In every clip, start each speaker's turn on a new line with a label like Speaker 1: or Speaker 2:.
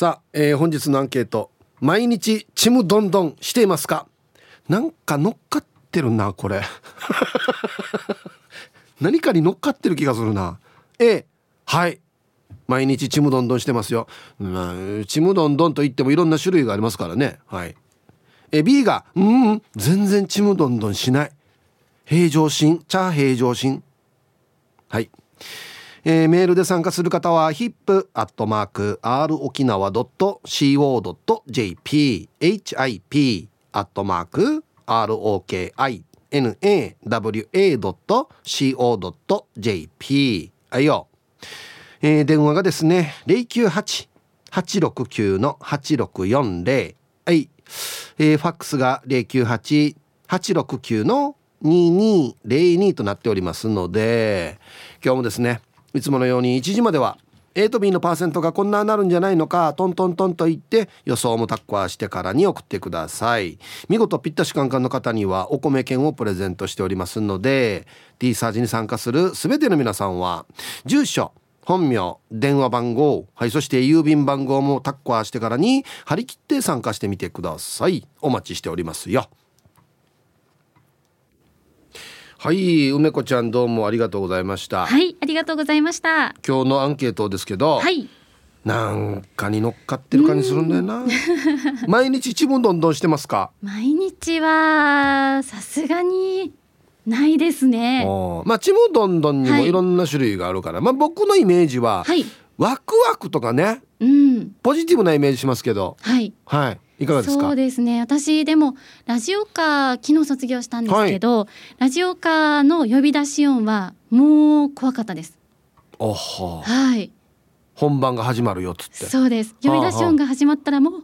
Speaker 1: さあ、えー、本日のアンケート毎日ちむどんどんしていますか？なんか乗っかってるなこれ。何かに乗っかってる気がするな。A はい。毎日ちむどんどんしてますよ、まあ、ちむどんどんといってもいろんな種類がありますからね。はい。え B がうん全然ちむどんどんしない。平常心チャー平常心。はいえー、メールで参加する方は hip.r 沖縄 .co.jp hip アットマーク ROKINAWA.co.jp はいよ、えー、電話がですね098-869の8640はい、えー、ファックスが098-869の2202となっておりますので今日もですねいつものように1時までは A と B のパーセントがこんななるんじゃないのかトントントンと言って予想もタッカーしてからに送ってください。見事ぴったしカンカンの方にはお米券をプレゼントしておりますので T サージに参加する全ての皆さんは住所本名電話番号はいそして郵便番号もタッカーしてからに張り切って参加してみてください。お待ちしておりますよ。はい梅子ちゃんどうもありがとうございました。
Speaker 2: はいありがとうございました。
Speaker 1: 今日のアンケートですけど
Speaker 2: はい。
Speaker 1: なんかに乗っかってる感じするんだよな。毎日一文どんどんしてますか？
Speaker 2: 毎日はさすがにないですね。
Speaker 1: まあちむどんどんにもい。ろんな種類があるから、はい、まあ僕のイメージは、はい、ワクワクとかね、
Speaker 2: うん、
Speaker 1: ポジティブなイメージしますけど。
Speaker 2: はい。
Speaker 1: はいいかがですか？
Speaker 2: そうですね。私でもラジオカ昨日卒業したんですけど、はい、ラジオカの呼び出し音はもう怖かったです。
Speaker 1: おは
Speaker 2: はい。
Speaker 1: 本番が始まるよっつって。
Speaker 2: そうです。呼び出し音が始まったらもうああ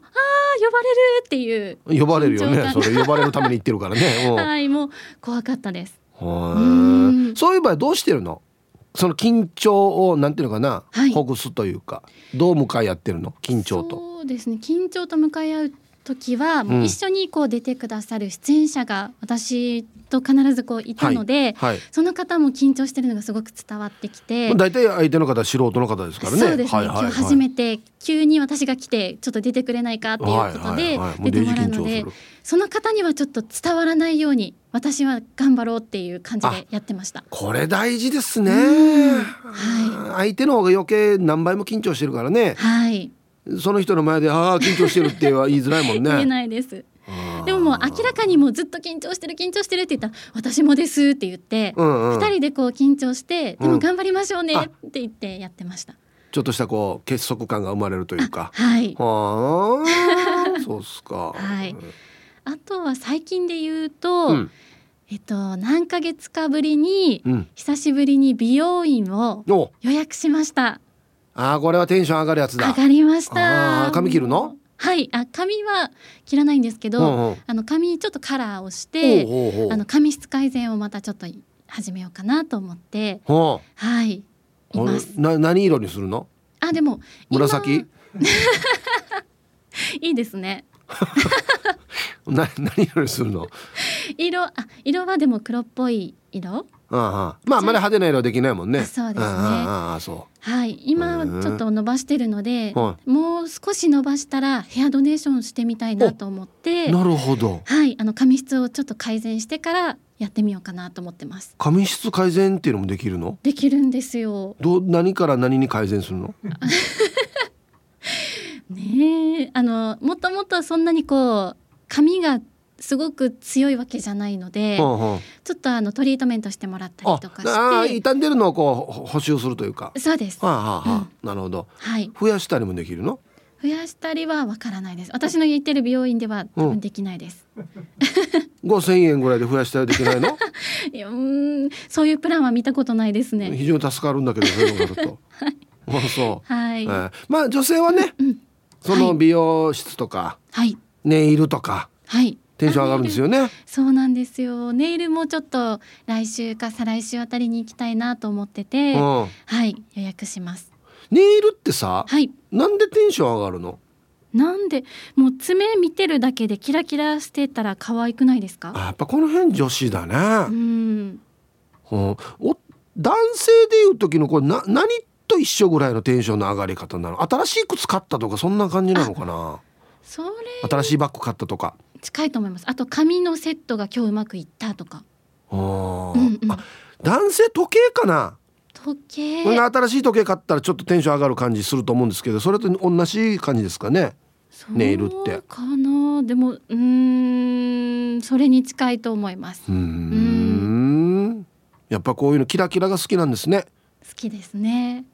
Speaker 2: 呼ばれるっていう
Speaker 1: 呼ばれるよね。それ呼ばれるために言ってるからね。
Speaker 2: はいもう怖かったです。
Speaker 1: そういう場合どうしてるの？その緊張をなんていうのかな、はい、ほぐすというか。どう向かい合ってるの？緊張と。
Speaker 2: そうですね。緊張と向かい合う時はもう一緒にこう出てくださる出演者が私と必ずこういたので、はい。はい、その方も緊張してるのがすごく伝わってきて
Speaker 1: 大体相手の方素人の方ですからね。
Speaker 2: そうですね、はいはいはい、今日初めて急に私が来てちょっと出てくれないかっていうことで出てもらうので、その方にはちょっと伝わらないように私は頑張ろうっていう感じでやってました。
Speaker 1: これ大事ですね、はい、相手の方が余計何倍も緊張してるからね。
Speaker 2: はい
Speaker 1: その人の前でああ緊張してるって言いづらいもんね。
Speaker 2: 言えないです。でももう明らかにもうずっと緊張してる緊張してるって言ったら私もですって言って、うんうん、2人でこう緊張してでも頑張りましょうねって言ってやってました、うん、
Speaker 1: ちょっとしたこう結束感が生まれるというか。
Speaker 2: はい。
Speaker 1: はあ そうっすか。
Speaker 2: はい。あとは最近で言うと、うん、えっと何ヶ月かぶりに、久しぶりに美容院を予約しました
Speaker 1: あこれはテンション上がるやつだ。
Speaker 2: 上がりました。
Speaker 1: 髪切るの？
Speaker 2: はい。あ髪は切らないんですけど、うんうん、あの髪ちょっとカラーをしてあの髪質改善をまたちょっと始めようかなと思ってはい。います。
Speaker 1: な何色にするの？
Speaker 2: あでも
Speaker 1: 紫？
Speaker 2: いいですね。
Speaker 1: な何色にするの？
Speaker 2: 色あ色はでも黒っぽい色？
Speaker 1: ああまああんまり派手な色できないもんね。
Speaker 2: そうですね。
Speaker 1: ああそう。
Speaker 2: はい。今ちょっと伸ばしてるので、もう少し伸ばしたらヘアドネーションしてみたいなと思って
Speaker 1: なるほど。
Speaker 2: はい。あの髪質をちょっと改善してからやってみようかなと思ってます。
Speaker 1: 髪質改善っていうのもできるの？
Speaker 2: できるんですよ。
Speaker 1: ど何から何に改善するの？
Speaker 2: ねあのもともとそんなにこう髪がすごく強いわけじゃないので、はあはあ、ちょっとあのトリートメントしてもらったりとかして。
Speaker 1: 傷んでるのをこう補修するというか。
Speaker 2: そうです、
Speaker 1: はあはあ、うん、なるほど、
Speaker 2: はい、
Speaker 1: 増やしたりもできるの？
Speaker 2: 増やしたりはわからないです。私の言ってる美容院では多分できないです、
Speaker 1: 五、千、円ぐらいで増やしたりできないの？
Speaker 2: いやうん。そういうプランは見たことないですね。
Speaker 1: 非常に助かるんだけどそういうのがあると。はい、そう、
Speaker 2: はい、え
Speaker 1: ー、まあ女性はね、うん、その美容室とか、
Speaker 2: はい、
Speaker 1: ネイルとか、
Speaker 2: はい
Speaker 1: テンション上がるんですよね。
Speaker 2: そうなんですよ。ネイルもちょっと来週か再来週あたりに行きたいなと思ってて、うん、はい予約します。
Speaker 1: ネイルってさ、
Speaker 2: はい、
Speaker 1: なんでテンション上がるの？
Speaker 2: なんで？もう爪見てるだけでキラキラしてたら可愛くないですか？
Speaker 1: やっぱこの辺女子だね。
Speaker 2: うん。
Speaker 1: お男性でいう時のこれな何と一緒ぐらいのテンションの上がり方なの？新しい靴買ったとかそんな感じなのかな？
Speaker 2: それ
Speaker 1: 新しいバッグ買ったとか
Speaker 2: 近いと思います。あと紙のセットが今日うまくいったとか。
Speaker 1: あ、
Speaker 2: うんうん。
Speaker 1: あ男性時計かな？
Speaker 2: 時計。
Speaker 1: 新しい時計買ったらちょっとテンション上がる感じすると思うんですけどそれと同じ感じですかね？ネイルって。
Speaker 2: かなでもうーんそれに近いと思います。
Speaker 1: うーん。やっぱこういうのキラキラが好きなんですね。
Speaker 2: 好きですね。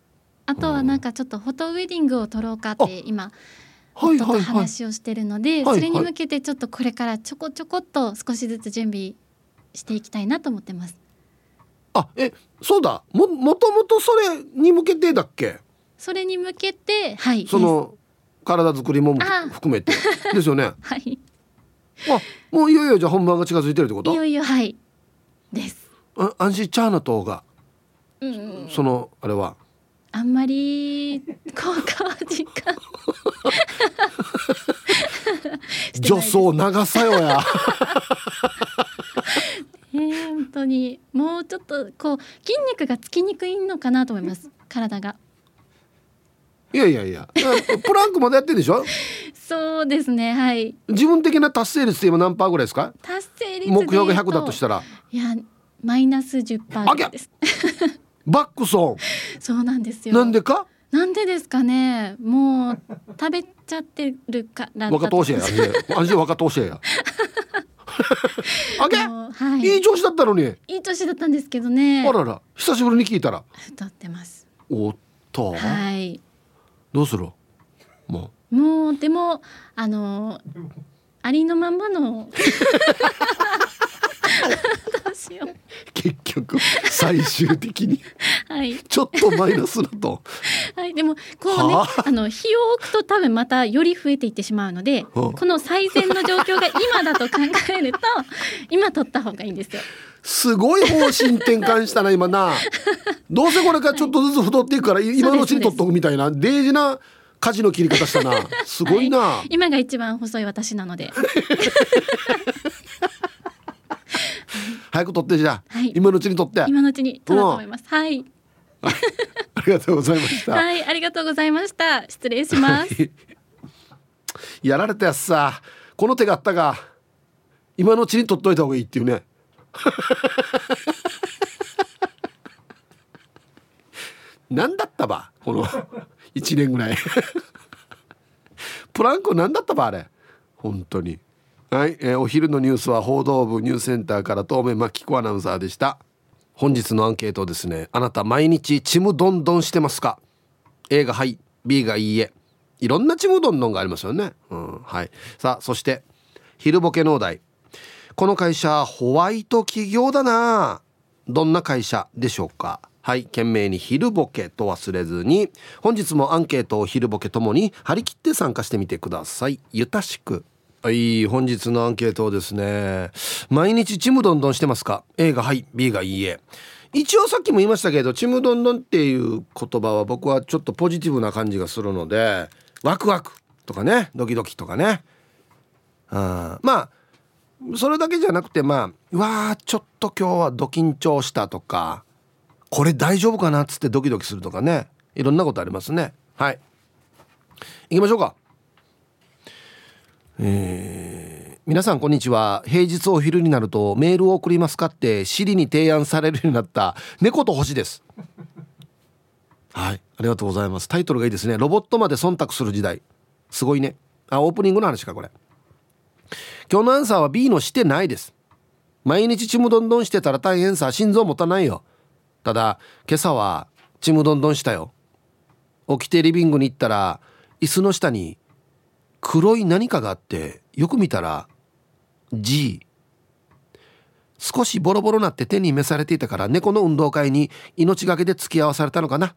Speaker 2: あとはなんかちょっとフォトウェディングを撮ろうかって今夫と
Speaker 1: はいはいはい。
Speaker 2: 話をしてるので、それに向けてちょっとこれからちょこちょこっと少しずつ準備していきたいなと思ってます。
Speaker 1: あえそうだ。ももともとそれに向けてだっけ？
Speaker 2: それに向けてはい。
Speaker 1: その体作りも
Speaker 2: あ。
Speaker 1: 含めて。ですよね。あ
Speaker 2: はい。
Speaker 1: もういよいよじゃあ本番が近づいてるってこと？
Speaker 2: いよいよはい。です。
Speaker 1: あアンシーチャーナ島が。
Speaker 2: うん
Speaker 1: そのあれは。
Speaker 2: あんまり効果は実感
Speaker 1: 女装長さよや。
Speaker 2: えー、本当にもうちょっとこう筋肉がつきにくいのかなと思います。体が。
Speaker 1: いやいやいや。プランクまでやってるでしょ？
Speaker 2: そうですねはい。
Speaker 1: 自分的な達成率って今何パーぐらいですか？
Speaker 2: 達成率で
Speaker 1: 目標が
Speaker 2: 言う
Speaker 1: 100だとしたら。
Speaker 2: いやマイナス10%
Speaker 1: あぎゃ
Speaker 2: ぐらいです。
Speaker 1: バックソ
Speaker 2: そうなんです
Speaker 1: ン
Speaker 2: よ。
Speaker 1: なんでか？
Speaker 2: なんでですかね？もう食べちゃってるから
Speaker 1: 若投手やアンシー若投手や。あげ
Speaker 2: はい。い
Speaker 1: い調子だったのに。
Speaker 2: いい年だったんですけどね。
Speaker 1: あらら。久しぶりに聞いたら。
Speaker 2: 太ってます。
Speaker 1: おっと。
Speaker 2: はい。
Speaker 1: どうする？も
Speaker 2: もうでもあの ありのままの
Speaker 1: 結局最終的に。
Speaker 2: はい。
Speaker 1: ちょっとマイナスだと。
Speaker 2: はいでもこうね
Speaker 1: は
Speaker 2: あ？の日を置くと多分またより増えていってしまうので
Speaker 1: うん。
Speaker 2: この最善の状況が今だと考えると 今取った方がいいんですよ。
Speaker 1: すごい方針転換したな今な。どうせこれからちょっとずつ太っていくから今のうちに取っとくみたいなデイジな舵の切り方したな。すごいな、
Speaker 2: 今が一番細い私なので
Speaker 1: 早く取ってじゃあ、
Speaker 2: はい。
Speaker 1: 今のうちに取って。あ
Speaker 2: 今のうちに取ろうと思います。はい。
Speaker 1: りがとうございました、
Speaker 2: はいありがとうございました。失礼します。
Speaker 1: やられたやつさこの手があったが今のうちに取っといた方がいいっていうね。何だったばこの1年ぐらい。プランク何だったばあれ。本当にはい、えーお昼のニュースは報道部ニュースセンターから東目真紀子アナウンサーでした。本日のアンケートですね。あなた毎日ちむどんどんしてますか？A がはい B がいいえ。いろんなちむどんどんがありますよね、うん、はい。さあそして昼ボケ農大この会社ホワイト企業だな。どんな会社でしょうか？はい懸命に昼ボケと忘れずに。本日もアンケートを昼ボケともに張り切って参加してみてください。ゆたしく。はい本日のアンケートをですね。毎日ちむどんどんしてますか？A がはい B がいいえ。一応さっきも言いましたけどちむどんどんっていう言葉は僕はちょっとポジティブな感じがするのでワクワクとかねドキドキとかね。うんまあそれだけじゃなくてまあうわーちょっと今日はド緊張したとかこれ大丈夫かなっつってドキドキするとかね。いろんなことありますね。はい。行きましょうか。えー皆さんこんにちは。平日お昼になるとメールを送りますかってシリに提案されるようになった 猫と星です。はい。ありがとうございます。タイトルがいいですね。ロボットまで忖度する時代。すごいね。あオープニングの話かこれ。今日のアンサーは B のしてないです。毎日ちむどんどんしてたら大変さ心臓持たないよ。ただ今朝はちむどんどんしたよ。起きてリビングに行ったら椅子の下に黒い何かがあってよく見たら G 少しボロボロなって手に召されていたから猫の運動会に命がけで付き合わされたのかな。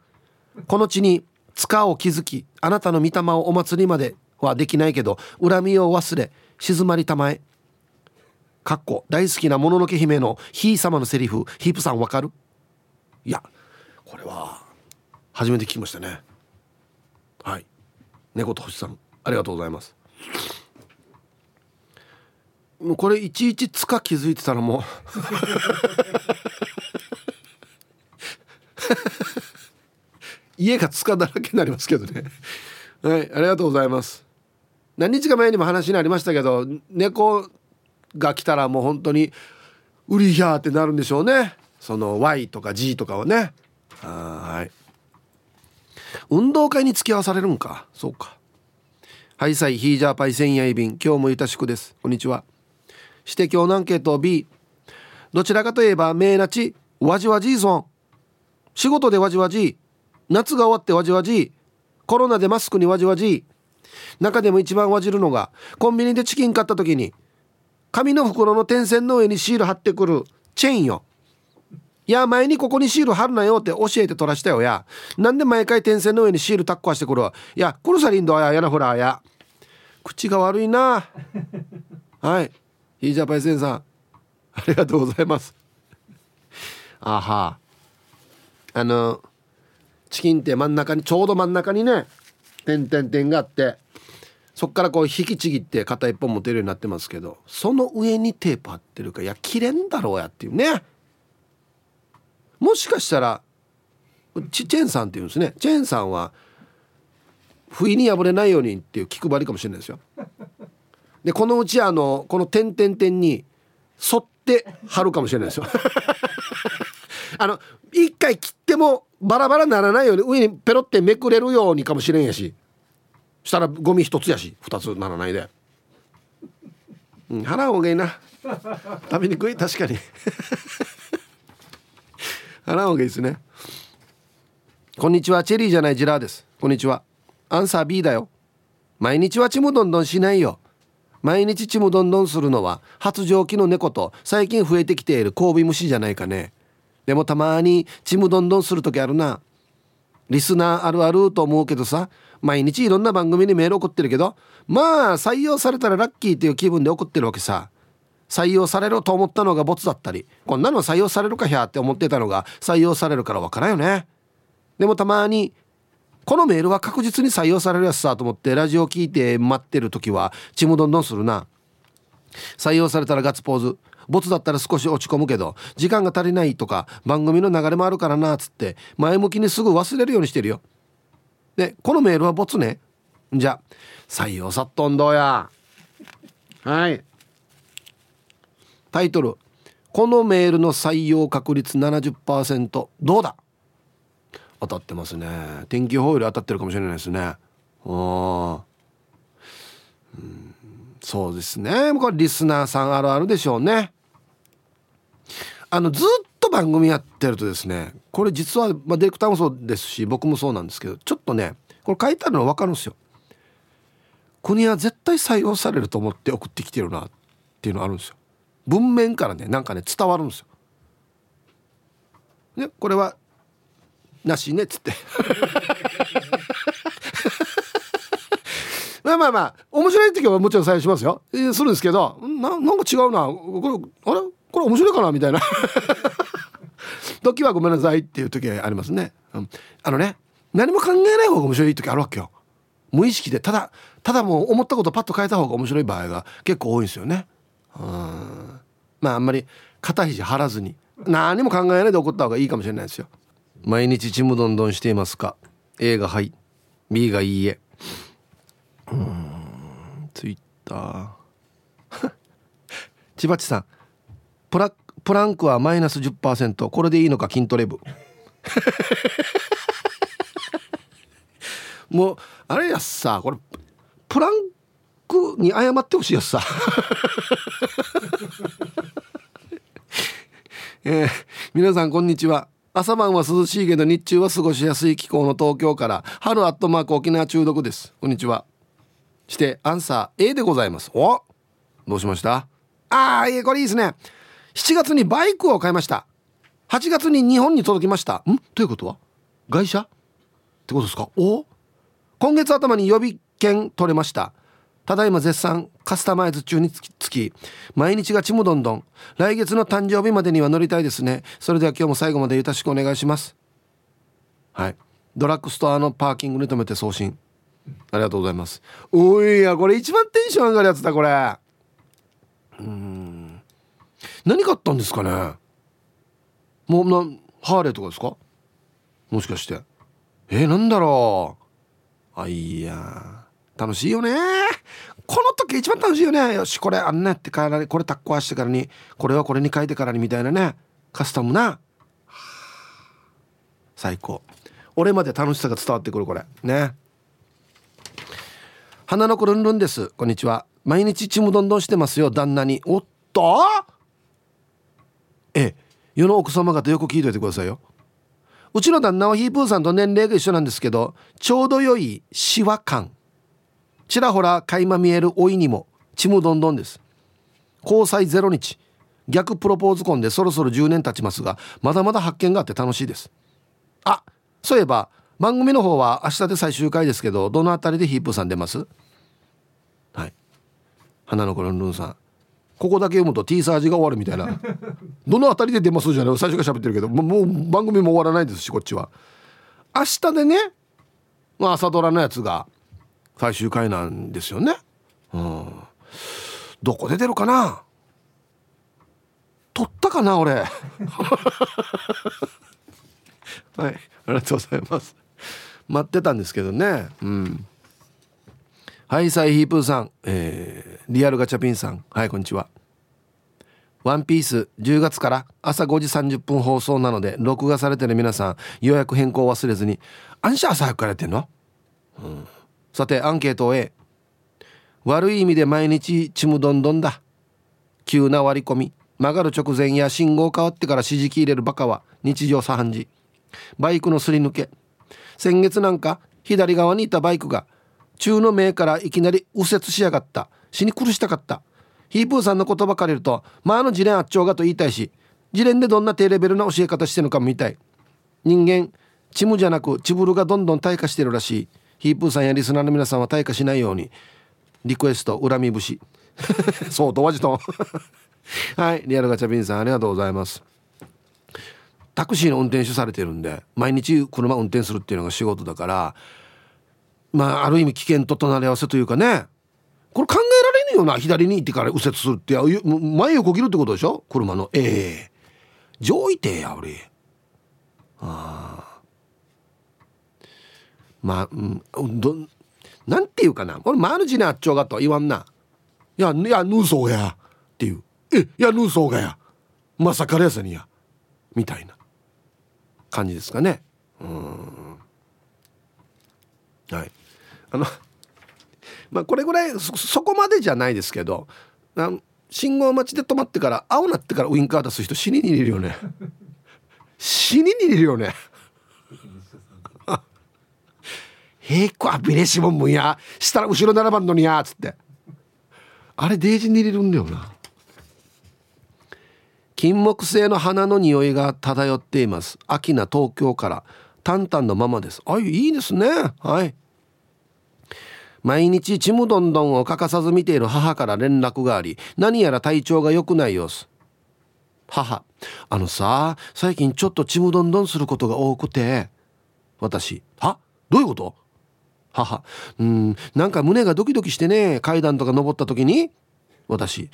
Speaker 1: この地に塚を築きあなたの御霊をお祭りまではできないけど恨みを忘れ静まりたまえ。かっこ大好きなもののけ姫のひい様のセリフヒープさんわかる？いやこれは初めて聞きましたね。はい。猫と星さん。ありがとうございます。もうこれいちいち塚気づいてたらもう。家が塚だらけになりますけどね。はいありがとうございます。何日か前にも話になりましたけど猫が来たらもう本当にウリヒャーってなるんでしょうね。その Y とか G とかはね。はい。運動会に付き合わされるんか。そうか。はいさいヒージャーパイセンヤイビン今日もゆたしくです。こんにちは。して今日のアンケート B どちらかといえば名なちわじわじいソン仕事でわじわじい。夏が終わってわじわじい。コロナでマスクにわじわじい。中でも一番わじるのがコンビニでチキン買った時に紙の袋の点線の上にシール貼ってくるチェーンよ。いや前にここにシール貼るなよって教えて取らしたよや。なんで毎回点線の上にシールタッコはしてくるわ。いやこのサリンドややなほらや。口が悪いな。はい。ヒージャパイセンさん。ありがとうございます。あは。あのチキンって真ん中にちょうど真ん中にね点点点があってそっからこう引きちぎって片一本持てるようになってますけどその上にテープ貼ってるからいや切れんだろうやっていうね。もしかしたらチチェンさんっていうんですね。チェンさんは不意に破れないようにっていう気配りかもしれないですよ。でこのうちあのこの点々点に沿って貼るかもしれないですよ。あの一回切ってもバラバラならないように上にペロってめくれるようにかもしれんやし。したらゴミ一つやし二つならないで、うん、払う方がいいな。食べにくい確かに。払う方がいいですね。こんにちはチェリーじゃないジラーです。こんにちは。アンサー B だよ。毎日はちむどんどんしないよ。毎日ちむどんどんするのは発情期の猫と最近増えてきている交尾虫じゃないかね。でもたまにちむどんどんする時あるな。リスナーあるあると思うけどさ毎日いろんな番組にメール送ってるけどまあ採用されたらラッキーっていう気分で送ってるわけさ。採用されると思ったのがボツだったりこんなの採用されるかひゃって思ってたのが採用されるからわからんよね。でもたまにこのメールは確実に採用されるやつさと思ってラジオ聞いて待ってる時はちむどんどんするな。採用されたらガッツポーズ。ボツだったら少し落ち込むけど時間が足りないとか番組の流れもあるからなっつって前向きにすぐ忘れるようにしてるよ。でこのメールはボツね。じゃ採用さっとんどうや。はい。タイトル。このメールの採用確率70%どうだ？当たってますね。天気予報より当たってるかもしれないですね。うん。そうですね。これリスナーさんあるあるでしょうね。あのずっと番組やってるとですねこれ実は、まあ、ディレクターもそうですし僕もそうなんですけどちょっとねこれ書いてあるの分かるんですよ。国は絶対採用されると思って送ってきてるなっていうのあるんですよ。文面からねなんかね伝わるんですよ。ねこれはなしねっつって。まあまあまあ面白い時はもちろん採用しますよ。えするんですけどななんか違うな。これあれ？これ面白いかな？みたいな。時はごめんなさいっていう時はありますね、うん、あのね何も考えない方が面白い時あるわけよ。無意識で。ただただもう思ったことパッと変えた方が面白い場合が結構多いんですよね。うん。まああんまり肩肘張らずに何も考えないで怒った方がいいかもしれないですよ。毎日ちむどんどんしていますか。A がはい。B がいいえ。うんツイッター。千葉地さん。プラプランクはマイナス10%これでいいのか筋トレ部。もうあれやさこれプランクに謝ってほしいやつさ。えー、皆さんこんにちは。朝晩は涼しいけど日中は過ごしやすい気候の東京から春アットマーク沖縄中毒です。こんにちは。してアンサー A でございます。おどうしました？ああいえこれいいですね。7月にバイクを買いました。8月に日本に届きました。ん？ということは？外車？ってことですか？お今月頭に予備券取れました。ただいま絶賛カスタマイズ中につき毎日がちむどんどん。来月の誕生日までには乗りたいですね。それでは今日も最後までよろしくお願いします。はい。ドラッグストアのパーキングに止めて送信。ありがとうございます。おいやこれ一番テンション上がるやつだこれ。うん。何買ったんですかね。もうなハーレーとかですか？もしかして。えー、なんだろう。あいや楽しいよね。この時一番楽しいよね。よしこれあんなやってからにこれタッコしてからにこれはこれに書いてからにみたいなね。カスタムな。最高。俺まで楽しさが伝わってくるこれ。ね。花の子ルンルンです。こんにちは。毎日ちむどんどんしてますよ。旦那に。おっと？え。世の奥様方よく聞いといてくださいよ。うちの旦那はヒープーさんと年齢が一緒なんですけどちょうど良いシワ感。ちらほら垣間見える老いにもちむどんどんです。交際0日。逆プロポーズ婚でそろそろ10年経ちますがまだまだ発見があって楽しいです。あそういえば番組の方は明日で最終回ですけどどの辺りでヒープさん出ます？はい。花の子のルンさん。ここだけ読むと T サージが終わるみたいな。どの辺りで出ますじゃない？最初から喋ってるけど。もう番組も終わらないですしこっちは。明日でね、まあ、朝ドラのやつが最終回なんですよね。うん。どこで出るかな？撮ったかな俺。はい。ありがとうございます。待ってたんですけどね。うん。はいサイヒープーさん、えー、リアルガチャピンさん。はいこんにちは。ワンピース10月から朝5時30分放送なので録画されてる皆さん予約変更忘れずに。あんし朝早くからやってんの、うん、さてアンケートを A 悪い意味で毎日ちむどんどんだ。急な割り込み。曲がる直前や信号変わってから指示器入れるバカは日常茶飯事。バイクのすり抜け。先月なんか左側にいたバイクが中の目からいきなり右折しやがった。死に苦したかった。ヒープーさんの言葉借りるとまあの自連あっちょうがと言いたいし自連でどんな低レベルな教え方してるのかも見たい。人間チムじゃなくチブルがどんどん退化してるらしい。ヒープーさんやリスナーの皆さんは退化しないようにリクエスト恨み節。そうとわじとはい。リアルガチャピンさんありがとうございます。タクシーの運転手されてるんで毎日車運転するっていうのが仕事だからまあある意味危険と隣り合わせというかね。これ考えられんよな左に行ってから右折するって前横切るってことでしょ？車の。ええ。ー、上位艇や俺。ああまあうんどなんていうかな俺マルジなあっちょがと言わんな。いやいやヌーソーがやっていう。えいやヌーソーがや。まさかれやさにや。みたいな。感じですかね。うん。はい。あのまあこれぐらいそこまでじゃないですけど信号待ちで止まってから青なってからウインカー出す人死にに入れるよね。死にに入れるよね。へいこアビレシモンもや。したら後ろ並ばんのにや。つって。あれデージに入れるんだよな。金木犀の花の匂いが漂っています。秋な東京から。タンタンのままです。あいいですね。はい。毎日ちむどんどんを欠かさず見ている母から連絡があり何やら体調が良くない様子。母。あのさ最近ちょっとちむどんどんすることが多くて。私。は？どういうこと？母。うん。なんか胸がドキドキしてね階段とか登った時に私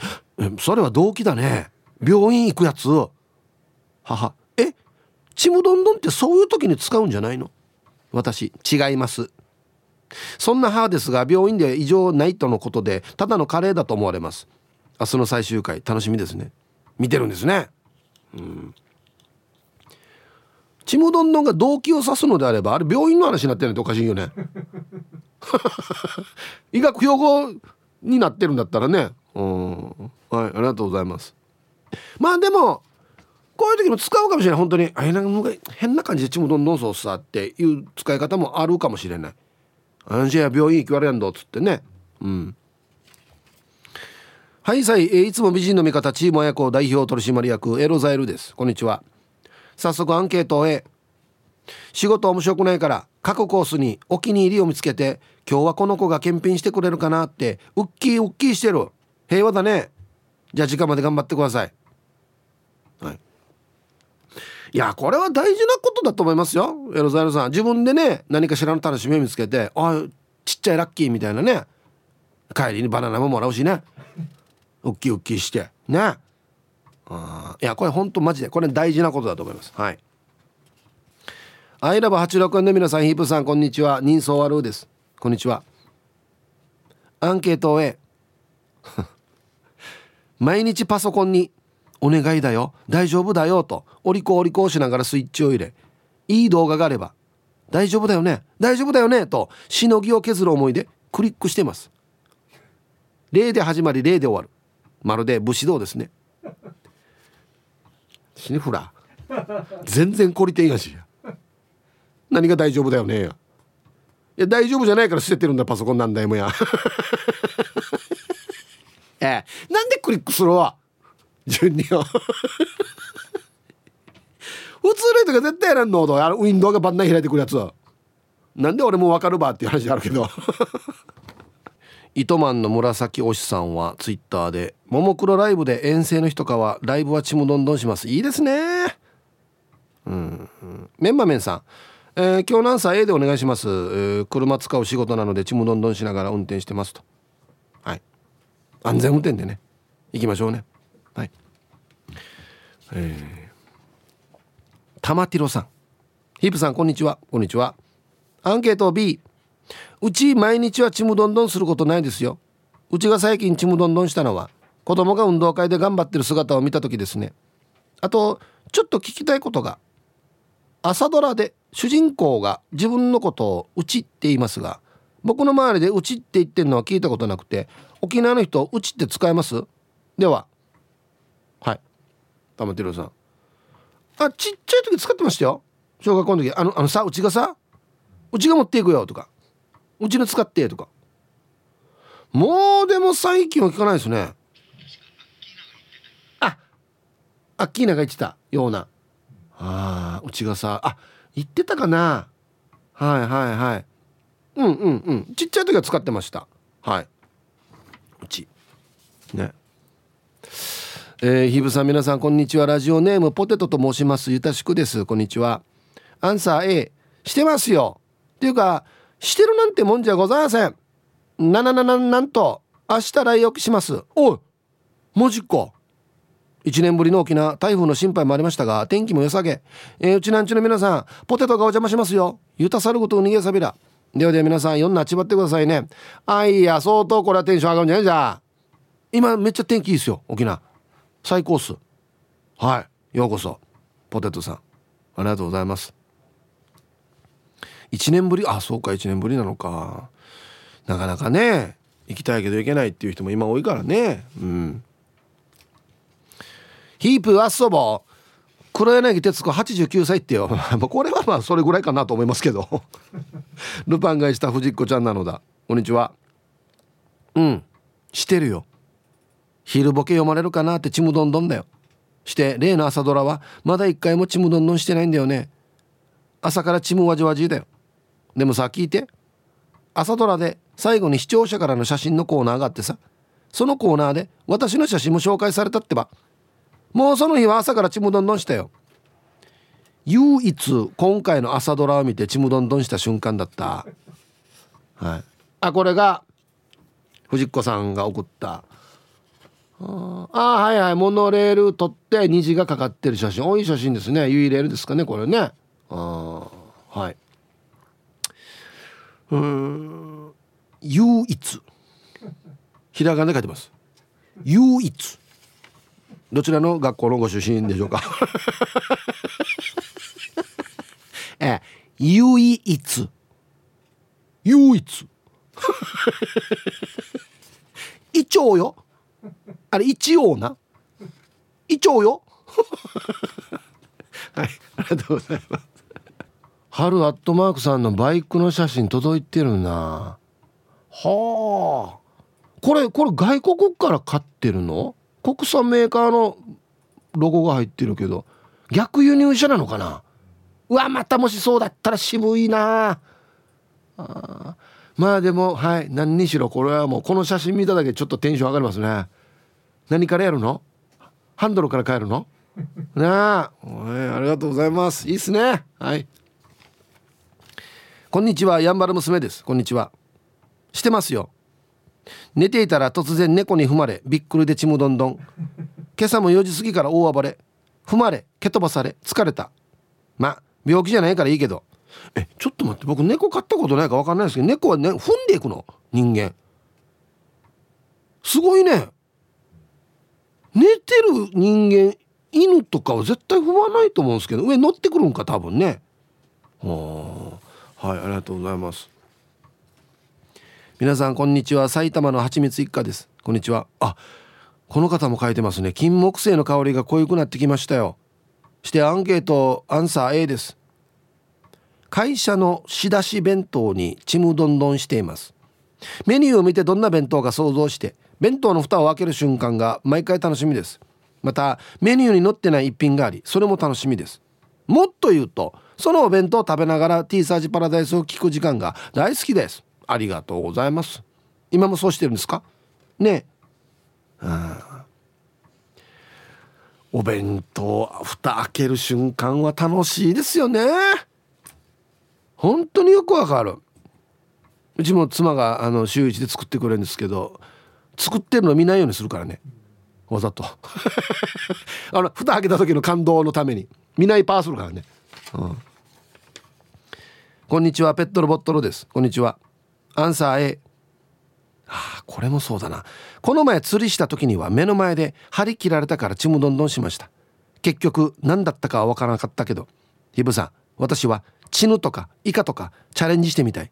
Speaker 1: それは動機だね。病院行くやつ。母。えちむどんどんってそういう時に使うんじゃないの？私違います。そんな母ですが病院では異常ないとのことでただのカレーだと思われます。明日の最終回楽しみですね。見てるんですね。うん。ちむどんどんが動機を指すのであればあれ病院の話になってるのっておかしいよね。医学標語になってるんだったらね。うん。はいありがとうございます。まあでもこういう時も使うかもしれない本当に。あなんか変な感じでちむどんどんそうさっていう使い方もあるかもしれない。あじゃあ病院行きわれやんどっつってね。うん。はいさい、えー、いつも美人の味方チーム親子代表取締役エロザエルです。こんにちは早速アンケートをへ仕事面白くないから各コースにお気に入りを見つけて今日はこの子が検品してくれるかなってウッキーウッキーしてる。平和だね。じゃあ時間まで頑張ってください。はい。いやこれは大事なことだと思いますよ。エロザイルさん。自分でね何かしらの楽しみを見つけてあちっちゃいラッキーみたいなね。帰りにバナナももらうしね。ウッキーウッキーして。ね。あいやこれほんとマジでこれ大事なことだと思います。はい。アイラブ86円の皆さんヒープさんこんにちは。人相悪です。こんにちは。アンケート A 毎日パソコンに「お願いだよ。大丈夫だよ」とお利口お利口しながらスイッチを入れ。いい動画があれば「大丈夫だよね。大丈夫だよね」としのぎを削る思いでクリックしてます。例で始まり例で終わる。まるで武士道ですね。死にフラ全然懲りてんやし。何が大丈夫だよね。やいや大丈夫じゃないから捨ててるんだパソコンなんだよもや。ええ。なんでクリックする？わ順によ。普通の人が絶対やらんのとあのウィンドウがバンナ開いてくるやつ。なんで俺も分かるばっていう話あるけど。糸満の紫推しさんはツイッターで「ももクロライブで遠征の日とかはライブはちむどんどんします」いいですね。うん、うん、メンマメンさんえー、今日のアンサー A でお願いします、えー、車使う仕事なのでちむどんどんしながら運転してますと。はい。安全運転でね。行きましょうね。はい。えー、玉ティロさん。ヒープさんこんにちは。こんにちは。アンケート B うち毎日はちむどんどんすることないですよ。うちが最近ちむどんどんしたのは子供が運動会で頑張ってる姿を見た時ですね。あとちょっと聞きたいことが朝ドラで主人公が自分のことを「うち」って言いますが僕の周りで「うち」って言ってるのは聞いたことなくて沖縄の人「うち」って使えます？でははい。玉テロさん。あちっちゃい時使ってましたよ。小学校の時。あのあのさうちがさうちが持っていくよとか。うちの使ってとか。もうでも最近は聞かないですね。あアッキーナが言ってた。ような。あうちがさ。あ言ってたかな。はいはいはい。うんうんうん。ちっちゃい時は使ってました。はい。うち。ね。えー、ひぶさん皆さんこんにちは。ラジオネームポテトと申します。ゆたしくです。こんにちは。アンサー A してますよ。っていうかしてるなんてもんじゃございません。なななななんと明日来沖します。おいマジか。1年ぶりの沖縄台風の心配もありましたが天気も良さげ、えー、うちなんちの皆さんポテトがお邪魔しますよ。ゆたさることを逃げさびら。ではでは皆さん4なちばってくださいね。あいや相当これはテンション上がるんじゃないじゃ。あ今めっちゃ天気いいですよ沖縄。最高っす。はいようこそポテトさん。ありがとうございます。1年ぶり？あそうか1年ぶりなのか。なかなかね行きたいけど行けないっていう人も今多いからね。うん。ヒープあっそぼ黒柳徹子89歳ってよ。これはまあそれぐらいかなと思いますけど。ルパンがした藤子ちゃんなのだ。こんにちは。うん。してるよ。昼ボケ読まれるかなってちむどんどんだよ。して例の朝ドラはまだ一回もちむどんどんしてないんだよね。朝からちむわじわじだよ。でもさ聞いて。朝ドラで最後に視聴者からの写真のコーナーがあってさ。そのコーナーで私の写真も紹介されたってば。もうその日は朝からちむどんどんしたよ。唯一今回の朝ドラを見てちむどんどんした瞬間だった。はい。あこれが藤子さんが送った。ああはいはい。モノレール撮って虹がかかってる写真。多い写真ですね。ユイレールですかねこれね。あはい。うん。唯一。ひらがなで書いてます。唯一。どちらの学校のご出身でしょうか。え唯一。唯一。一応よ。あれ一応な。一応よ。はい。ありがとうございます。春アットマークさんのバイクの写真届いてるな。はあ。これこれ外国から買ってるの？国産メーカーのロゴが入ってるけど。逆輸入車なのかな？うわまたもしそうだったら渋いな。あまあでもはい何にしろこれはもうこの写真見ただけちょっとテンション上がりますね。何からやるの？ハンドルから変えるの？なあ、ありがとうございます。いいっすね。はいこんにちはやんばる娘です。こんにちは。してますよ。寝ていたら突然猫に踏まれびっくりでちむどんどん。今朝も4時過ぎから大暴れ。踏まれ蹴飛ばされ疲れた。まあ病気じゃないからいいけど。えちょっと待って僕猫飼ったことないか分かんないですけど猫はね踏んでいくの？人間。すごいね。寝てる人間犬とかは絶対踏まないと思うんですけど上乗ってくるんか多分ね。ははいありがとうございます。皆さんこんにちは。埼玉のはちみつ一家です。こんにちは。あこの方も書いてますね。金木犀の香りが濃ゆくなってきましたよ。してアンケートアンサー A です。会社の仕出し弁当にちむどんどんしています。メニューを見てどんな弁当か想像して弁当の蓋を開ける瞬間が毎回楽しみです。またメニューに載ってない一品がありそれも楽しみです。もっと言うとそのお弁当を食べながら T サージパラダイスを聞く時間が大好きです。ありがとうございます。今もそうしてるんですか？ねお弁当蓋開ける瞬間は楽しいですよね。本当によくわかる。うちも妻があの週一で作ってくれるんですけど作ってるの見ないようにするからね。わざと。あの蓋開けた時の感動のために。見ないパーするからね、うん、こんにちはペットロボットロです。こんにちは。アンサー A あこれもそうだな。この前釣りした時には目の前で張り切られたからちむどんどんしました。結局何だったかは分からなかったけどヒブさん私はチヌとかイカとかチャレンジしてみたい。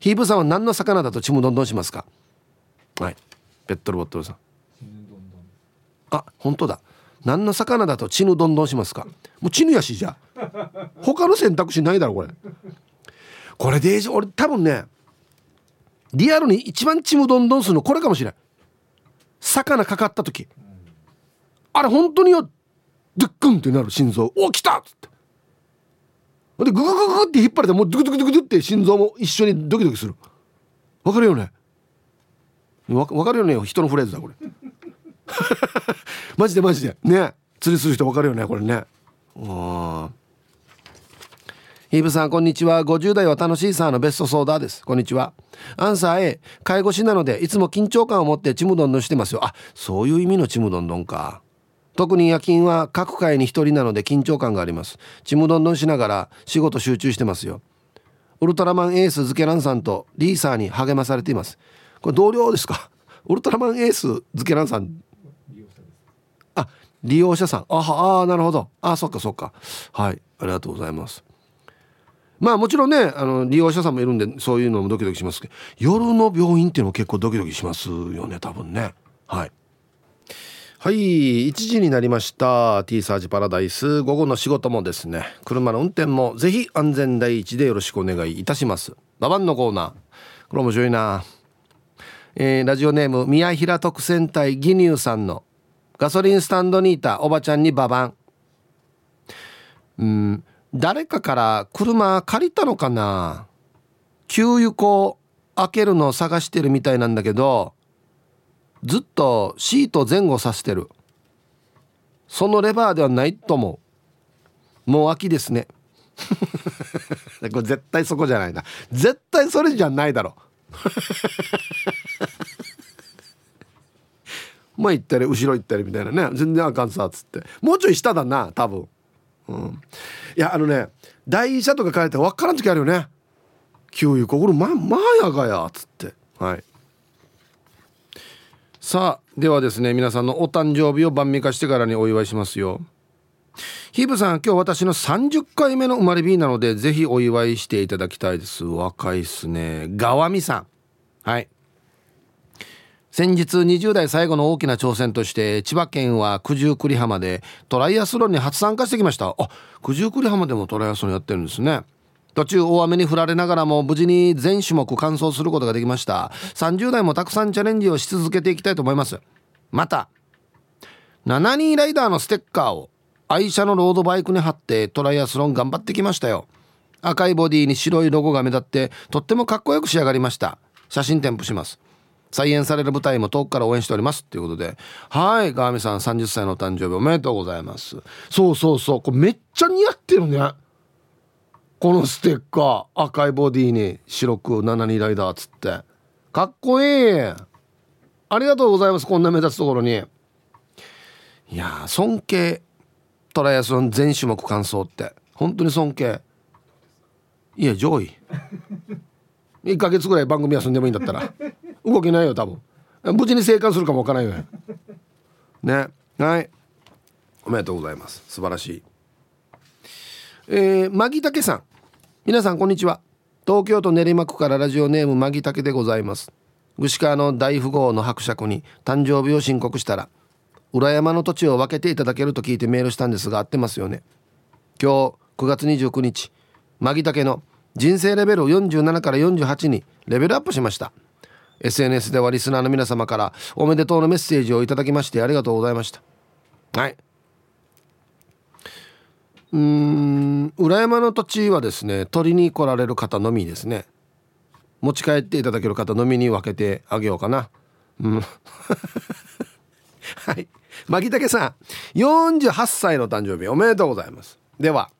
Speaker 1: ヒブさんは何の魚だとちむどんどんしますか？はい。ペットロボットさん。あ本当だ。何の魚だとチヌどんどんしますか？もうチヌやしじゃ他の選択肢ないだろこれこれで俺多分ねリアルに一番ちむどんどんするのこれかもしれん。魚かかった時。あれ本当によドゥックンってなる心臓。お来たっつって。でググググって引っ張れてもうドゥクドゥクドゥクドゥって心臓も一緒にドキドキする。わかるよね？わかるよね？人のフレーズだこれ。マジでマジで。ね？釣りする人わかるよね？これね。うんヒーブさんこんにちは。50代は楽しいさのベストソーダです。こんにちは。アンサー A 介護士なのでいつも緊張感を持ってちむどんどんしてますよ。あそういう意味のちむどんどんか。特に夜勤は各界に一人なので緊張感があります。ちむどんどんしながら仕事集中してますよ。ウルトラマンエースズケランさんとリーサーに励まされています。これ同僚ですか？ウルトラマンエースズケランさん。あ利用者さん。ああなるほど。あそっかそっか。はい。ありがとうございます。まあもちろんねあの利用者さんもいるんでそういうのもドキドキしますけど夜の病院っていうのも結構ドキドキしますよね多分ね。はい。はい1時になりました。T サージパラダイス。午後の仕事もですね車の運転もぜひ安全第一でよろしくお願いいたします。ババンのコーナー。これ面白いな。えー、ラジオネーム宮平特選隊ギニューさんのガソリンスタンドにいたおばちゃんにババンうん。誰かから車借りたのかな？給油口開けるのを探してるみたいなんだけどずっとシート前後させてる。そのレバーではないと思う。もう秋ですね。これ絶対そこじゃないな。絶対それじゃないだろ。前行ったり後ろ行ったりみたいなね。全然あかんさっつって。もうちょい下だな多分うん、いやあのね台車とか変えて分からん時あるよね。給油ここままあやがやっつって。はい。さあではですね皆さんのお誕生日を晩味化してからにお祝いしますよ。ヒブさん今日私の30回目の生まれ日なのでぜひお祝いしていただきたいです。若いっすね。ガワミさん。はい。先日20代最後の大きな挑戦として千葉県は九十九里浜でトライアスロンに初参加してきました。あ九十九里浜でもトライアスロンやってるんですね。途中大雨に降られながらも無事に全種目完走することができました。30代もたくさんチャレンジをし続けていきたいと思います。また7人ライダーのステッカーを愛車のロードバイクに貼ってトライアスロン頑張ってきましたよ。赤いボディに白いロゴが目立ってとってもかっこよく仕上がりました。写真添付します。再演される舞台も遠くから応援しておりますっていうことで。はいガーミさん30歳の誕生日おめでとうございます。そうそうそうこれめっちゃ似合ってるね。このステッカー赤いボディに白く72ライダーっつって。かっこいい。ありがとうございますこんな目立つところに。いや尊敬トライアスロン全種目完走って。本当に尊敬。いや上位。1ヶ月ぐらい番組休んでもいいんだったら。動けないよ多分。無事に生還するかもわからないよね。はい。おめでとうございます。素晴らしい。えー、マギタケさん。皆さんこんにちは。東京都練馬区からラジオネームマギタケでございます。串川の大富豪の伯爵に誕生日を申告したら裏山の土地を分けていただけると聞いてメールしたんですが合ってますよね。今日9月29日マギタケの人生レベル47から48にレベルアップしました。SNS ではリスナーの皆様からおめでとうのメッセージをいただきましてありがとうございました。はい。うん裏山の土地はですね取りに来られる方のみですね。持ち帰っていただける方のみに分けてあげようかな。うん。はい。牧竹さん48歳の誕生日おめでとうございます。では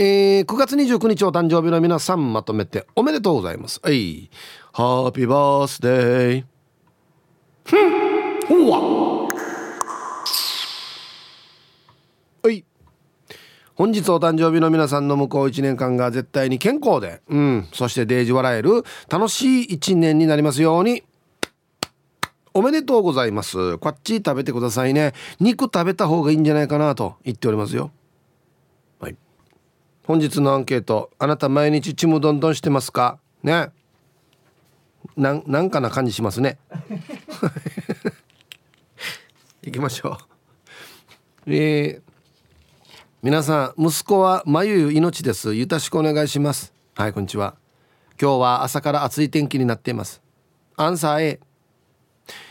Speaker 1: えー、9月29日お誕生日の皆さんまとめておめでとうございます。はい。ハッピーバースデーふんほわはい本日お誕生日の皆さんの向こう1年間が絶対に健康で、うん、そしてデージ笑える楽しい1年になりますように。おめでとうございます。こっち食べてくださいね。肉食べた方がいいんじゃないかなと言っておりますよ。はい。本日のアンケート、あなた毎日ちむどんどんしてますか？ね。なん、なんかな感じしますね。行きましょう。えー皆さん息子は眉命です。よろしくお願いします。はいこんにちは。今日は朝から暑い天気になっています。アンサー A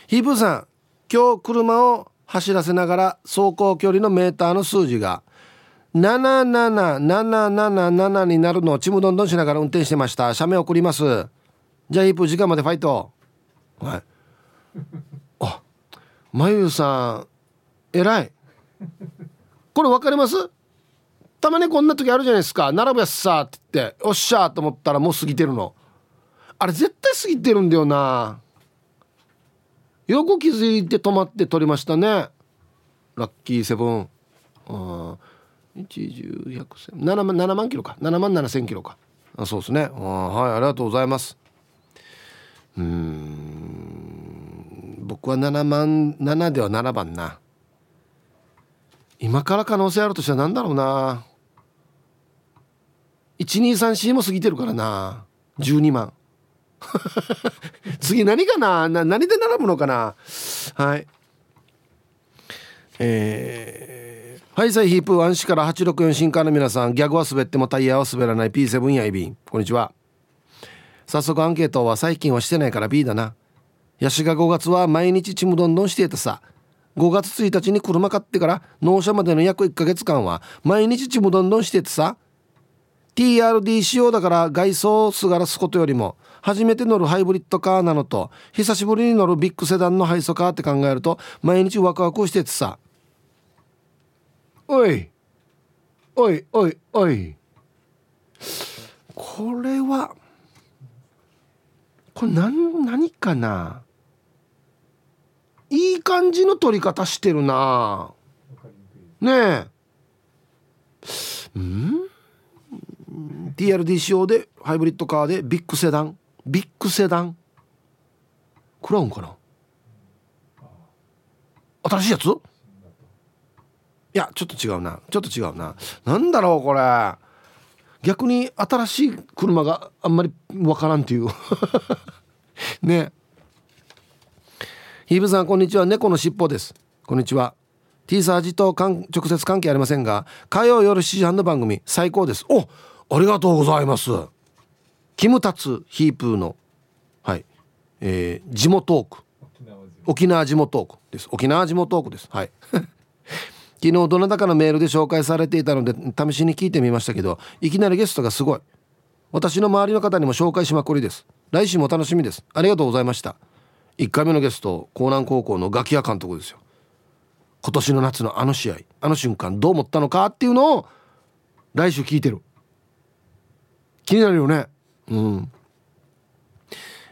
Speaker 1: ヒープさん今日車を走らせながら走行距離のメーターの数字が77777になるのをちむどんどんしながら運転してました。写メ送ります。じゃあヒープ時間までファイト。はい。あまゆさん偉い。これ分かります？たまにこんな時あるじゃないですか。並ぶやつさって言っておっしゃと思ったらもう過ぎてるの。あれ絶対過ぎてるんだよな。よく気づいて止まって撮りましたね。ラッキーセブン。あ一十百千。7万7万キロか。7万7千キロか。あそうですね。あはいありがとうございますうん。僕は7万7では7番な。今から可能性あるとしたら何だろうな。123C も過ぎてるからな。12万 次何かな？な何で並ぶのかな？はい。えー、ハイサイヒープワンシから864新刊の皆さん。ギャグは滑ってもタイヤは滑らない。P7 やイビンこんにちは。早速アンケートは最近はしてないから B だな。ヤシが5月は毎日ちむどんどんしていたさ。5月1日に車買ってから納車までの約1ヶ月間は毎日ちむどんどんしててさ。TRD 仕様だから外装をすがらすことよりも初めて乗るハイブリッドカーなのと久しぶりに乗るビッグセダンのハイソカーって考えると毎日ワクワクしててさ。おい。おいおいおい。これはこれ何何かな？いい感じの取り方してるな。ねえ。うん？TRD 仕様でハイブリッドカーでビッグセダン。ビッグセダン。クラウンかな？新しいやつ？いやちょっと違うな。ちょっと違うな。なんだろうこれ逆に新しい車があんまりわからんっていう。ね。ヒーブさんこんにちは。猫のしっぽです。こんにちは。T サージと直接関係ありませんが火曜夜7時半の番組最高です。おありがとうございます。キムタツヒープーのはい。えー、地元トーク。沖縄地元トークです。沖縄地元トークです。はい昨日どなたかのメールで紹介されていたので試しに聞いてみましたけどいきなりゲストがすごい。私の周りの方にも紹介しまくりです。来週も楽しみです。ありがとうございました。1回目のゲスト江南高校のガキヤ監督ですよ。今年の夏のあの試合あの瞬間どう思ったのかっていうのを来週聞いてる。気になるよね。うん。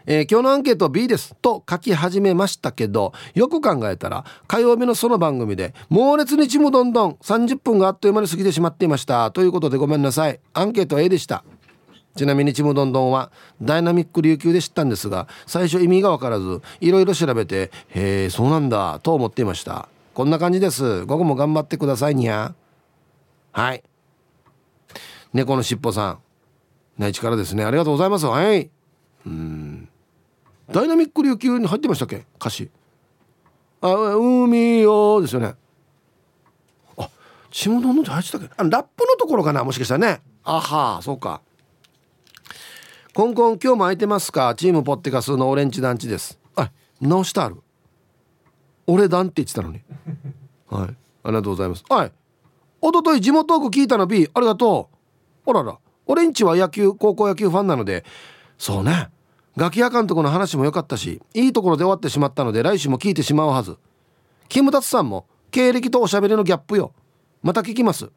Speaker 1: えー、今日のアンケート B です。と書き始めましたけどよく考えたら火曜日のその番組で猛烈にちむどんどん30分があっという間に過ぎてしまっていました。ということでごめんなさい。アンケート A でした。ちなみにちむどんどんはダイナミック琉球で知ったんですが最初意味が分からずいろいろ調べてへえそうなんだと思っていました。こんな感じです。午後も頑張ってくださいにゃ。はい。猫のしっぽさん。内地からですね。ありがとうございます。はい。うん。ダイナミック琉球に入ってましたっけ？歌詞。あ海よですよね。あちむどんどんって入ってたっけ？あラップのところかなもしかしたらね。あはそうか。コンコン今日も空いてますか？チームポッテカスのオレンジ団地です。あ直してある。俺団って言ってたのに。はい。ありがとうございます。はい。一昨日地元区聞いたの B ありがとう。あらら。俺んちは野球高校野球ファンなので。そうねガキ屋監督の話も良かったしいいところで終わってしまったので来週も聞いてしまうはず。キムタツさんも経歴とおしゃべりのギャップよ。また聞きます。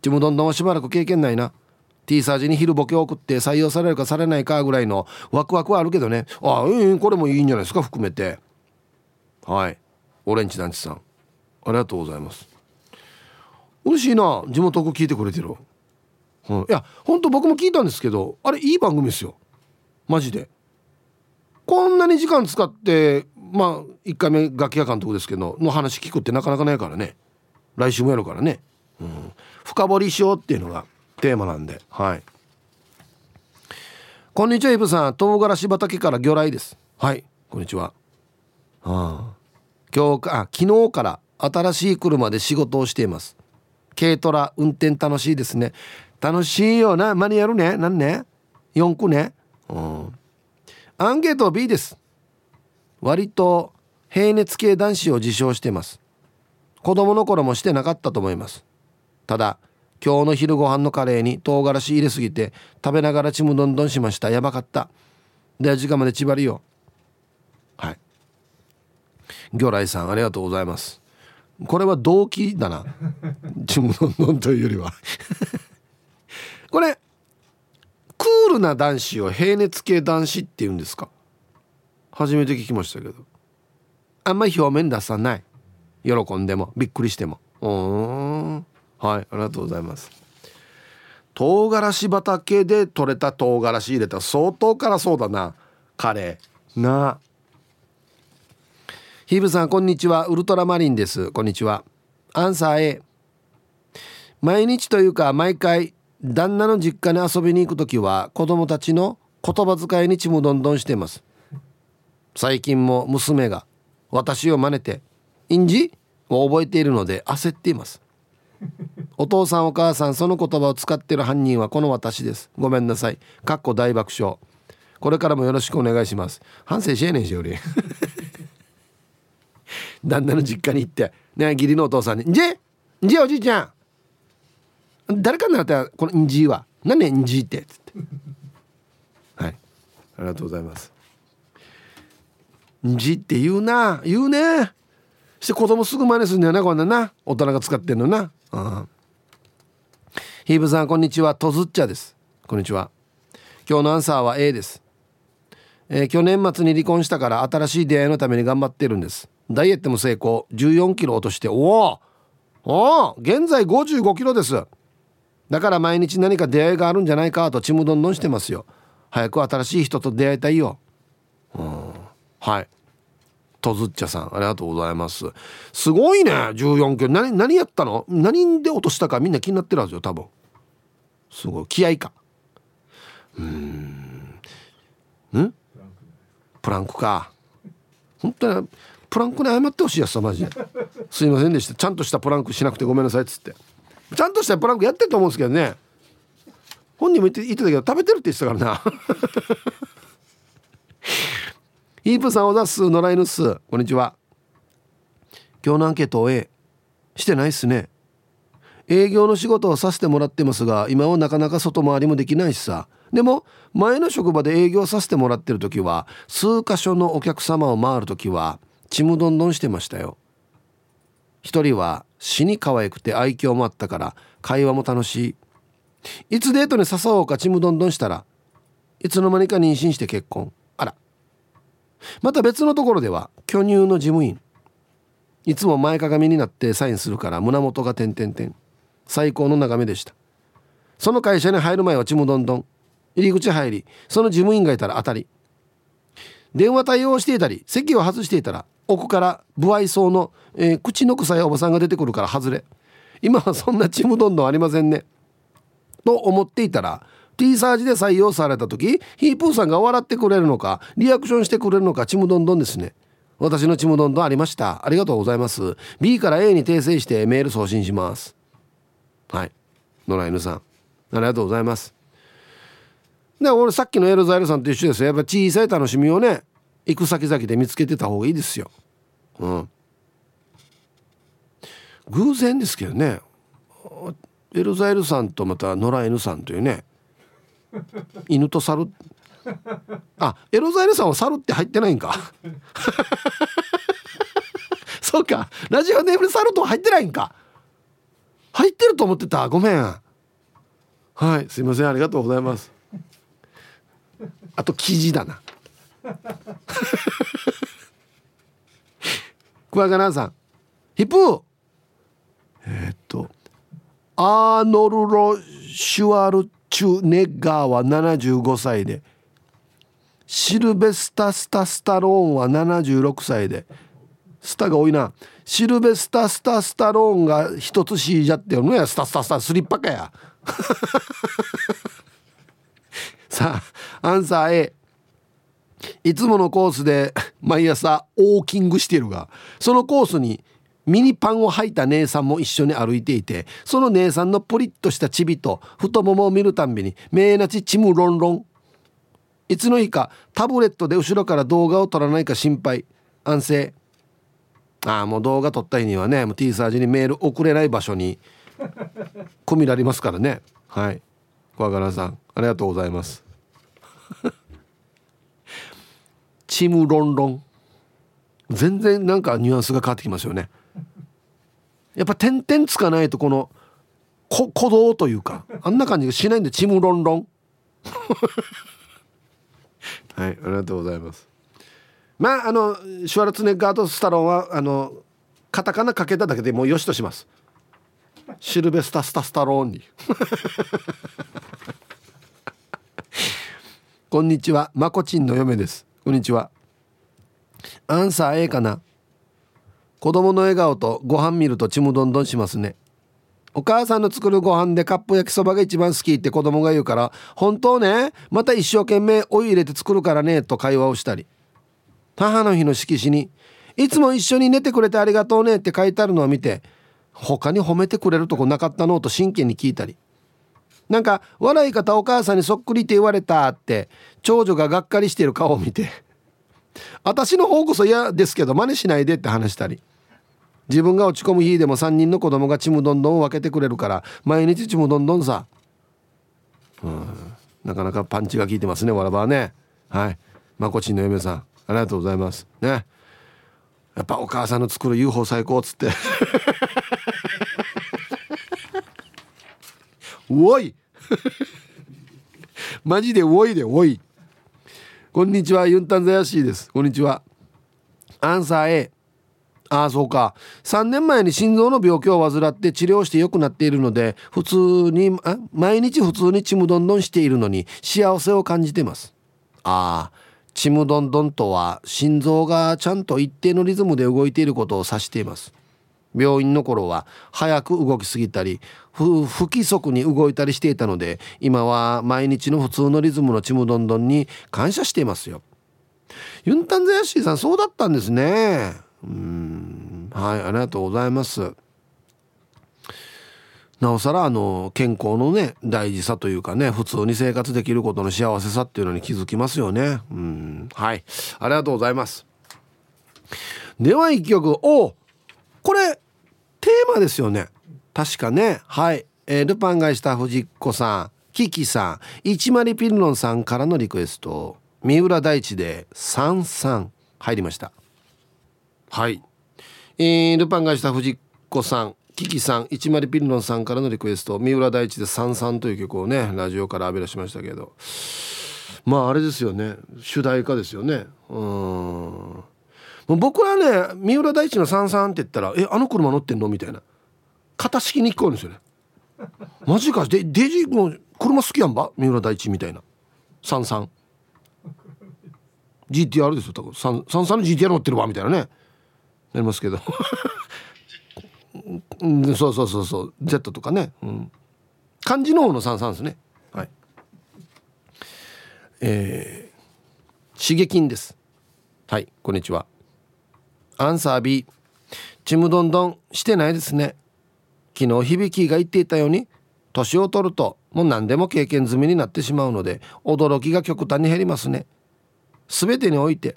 Speaker 1: ちむどんどんはしばらく経験ないな。T サージに昼ボケを送って採用されるかされないかぐらいのワクワクはあるけどね。ああうんこれもいいんじゃないですか含めて。はい。オレンジ団地さん。ありがとうございます。嬉しいな地元く聞いてくれてる、うん、いやほんと僕も聞いたんですけどあれいい番組ですよ。マジで。こんなに時間使ってまあ1回目楽器屋監督ですけどの話聞くってなかなかないからね。来週もやるからね、うん、深掘りしようっていうのがテーマなんで。はい。こんにちはイブさん。唐辛子畑から魚雷です。はい。こんにちは。ああ。今日あ昨日から新しい車で仕事をしています。軽トラ運転楽しいですね。楽しいよな。マニュアルね何ね。4区ね。うん。アンケート B です。割と平熱系男子を自称しています。子供の頃もしてなかったと思います。ただ今日の昼ご飯のカレーに唐辛子入れすぎて食べながらちむどんどんしました。やばかった。では時間まで縛りよはい。魚雷さんありがとうございます。これは動機だな。ちむどんどんというよりは。これクールな男子を平熱系男子って言うんですか？初めて聞きましたけど。あんまり表面出さない。喜んでもびっくりしても。うん。はいありがとうございます。唐辛子畑で採れた唐辛子入れた相当辛そうだな。カレー。な。ヒブさんこんにちは。ウルトラマリンです。こんにちは。アンサー A 毎日というか毎回旦那の実家に遊びに行く時は子供たちの言葉遣いにちむどんどんしてます。最近も娘が私を真似て「印字?」を覚えているので焦っています。お父さんお母さんその言葉を使ってる犯人はこの私です。ごめんなさい。かっこ大爆笑。これからもよろしくお願いします。反省しえねんしより。旦那の実家に行ってね義理のお父さんに「んじんじおじいちゃん誰かになったらこのんじは何ねんじって」っつって。はい。ありがとうございますんじって言うな言うね。して子供すぐ真似するんだよなこんなな。大人が使ってんのな。うん。ヒーブさんこんにちは。とずっちゃです。こんにちは。今日のアンサーは A です、えー、去年末に離婚したから新しい出会いのために頑張ってるんです。ダイエットも成功。14キロ落として。おおおお現在55キロです。だから毎日何か出会いがあるんじゃないかとちむどんどんしてますよ。早く新しい人と出会いたいよ。うん。はい。とずっちゃさんありがとうございます。すごいね14キロ何何やったの？何で落としたかみんな気になってるはずよ多分。すごい。気合か。うん。ん？プランクか。本当にプランクに謝ってほしいやつさマジで。すいませんでした。ちゃんとしたプランクしなくてごめんなさいっつって。ちゃんとしたプランクやってると思うんですけどね。本人も言って言ってたけど食べてるって言ってたからな。イープさんおだす野良犬す。こんにちは。今日のアンケートを A してないっすね。営業の仕事をさせてもらってますが今はなかなか外回りもできないしさ。でも前の職場で営業させてもらってる時は数箇所のお客様を回る時はちむどんどんしてましたよ。一人は死に可愛くて愛嬌もあったから会話も楽しい。いつデートに誘おうかちむどんどんしたらいつの間にか妊娠して結婚。あら。また別のところでは巨乳の事務員。いつも前かがみになってサインするから胸元が点々点。最高の眺めでした。その会社に入る前はちむどんどん。入り口入りその事務員がいたら当たり。電話対応していたり席を外していたら奥から不愛想の、えー、口の臭いおばさんが出てくるから外れ。今はそんなちむどんどんありませんね。と思っていたら T サージで採用された時ヒープーさんが笑ってくれるのかリアクションしてくれるのかちむどんどんですね。私のちむどんどんありました。ありがとうございます。B から A に訂正してメール送信します。はい。野良犬さん。ありがとうございます。で俺さっきのエルザイルさんと一緒です。やっぱ小さい楽しみをね行く先々で見つけてた方がいいですよ。うん。偶然ですけどね。エルザイルさんとまた野良犬さんというね。犬と猿。あエロザイルさんは猿って入ってないんか。そうか。ラジオネーム猿と入ってないんか。入ってると思ってた。ごめん。はい。すいません。ありがとうございます。あと記事だな。クワガナさん。ヒップえー、っとアーノルロ・シュワルチュネッガーは75歳でシルベスタ・スタ・スタローンは76歳でスタが多いな。シルベスタ・スタ・スタローンが一つしいじゃってよのや。スタスタスタスリッパかや。さあアンサー A いつものコースで 毎朝ウォーキングしてるがそのコースにミニパンを履いた姉さんも一緒に歩いていてその姉さんのポリッとしたチビと太ももを見るたんびに「めえなちちむろんろん」いつの日かタブレットで後ろから動画を撮らないか心配。安静。ああもう動画撮った日にはねもう T サージにメール送れない場所に 込みられますからね。はい。小柄さんありがとうございます。チムロンロン。全然なんかニュアンスが変わってきますよね。やっぱ点々つかないとこのこ鼓動というかあんな感じがしないんでチムロンロン。はいありがとうございます。まああのシュワルツネッガーとスタロンはあのカタカナかけただけでもうよしとします。シルベスタ・スタ・スタローンに。こんにちはまこちんの嫁です。こんにちは。アンサー A かな。子供の笑顔とご飯見るとちむどんどんしますね。お母さんの作るご飯でカップ焼きそばが一番好きって子供が言うから本当ね。また一生懸命お湯入れて作るからね。と会話をしたり。母の日の色紙にいつも一緒に寝てくれてありがとうね。って書いてあるのを見て他に褒めてくれるとこなかったの？と真剣に聞いたり。なんか笑い方お母さんにそっくりって言われたって長女ががっかりしてる顔を見て 私の方こそ嫌ですけど真似しないでって話したり自分が落ち込む日でも3人の子供がちむどんどんを分けてくれるから毎日ちむどんどんさ。うん。なかなかパンチが効いてますねわらばはね。はい。まこちんの嫁さんありがとうございます。ね。やっぱお母さんの作る UFO 最高っつって。おい マジでおいでおいこんにちはユンタンザヤシーです。こんにちは。アンサー A ああそうか。3年前に心臓の病気を患って治療して良くなっているので普通にあ毎日普通にちむどんどんしているのに幸せを感じてます。ああちむどんどんとは心臓がちゃんと一定のリズムで動いていることを指しています。病院の頃は早く動きすぎたり不規則に動いたりしていたので今は毎日の普通のリズムのちむどんどんに感謝していますよ。ユンタンザヤシーさんそうだったんですね。うん。はいありがとうございます。なおさらあの健康のね大事さというかね普通に生活できることの幸せさっていうのに気づきますよね。うん。はいありがとうございます。では一曲。おこれ。テーマですよね。確かね。はい、えー、ルパンがした藤子さんキキさん。一丸ピルロンさんからのリクエスト。三浦大知で「さんさん」入りました。はい、えー、ルパンがした藤子さんキキさん一丸ピルノンさんからのリクエスト。三浦大知で「さんさん」という曲をねラジオから浴び出しましたけど。まああれですよね。主題歌ですよね。うん。僕はね三浦大知の「さんさん」って言ったら「えあの車乗ってんの?」みたいな。型式に聞こえるんですよね。マジか。でデジも車好きやんば？三浦大知みたいな。さんさん GTR ですよ多分。さんさんの GTR 乗ってるわみたいなね。なりますけど。うん、そうそうそう。そう Z とかね、うん、漢字の方の三三ですね。はい。えー、刺激です。はいこんにちはアンサー B ちむどんどんしてないですね。昨日響きが言っていたように年を取るともう何でも経験済みになってしまうので驚きが極端に減りますね。全てにおいて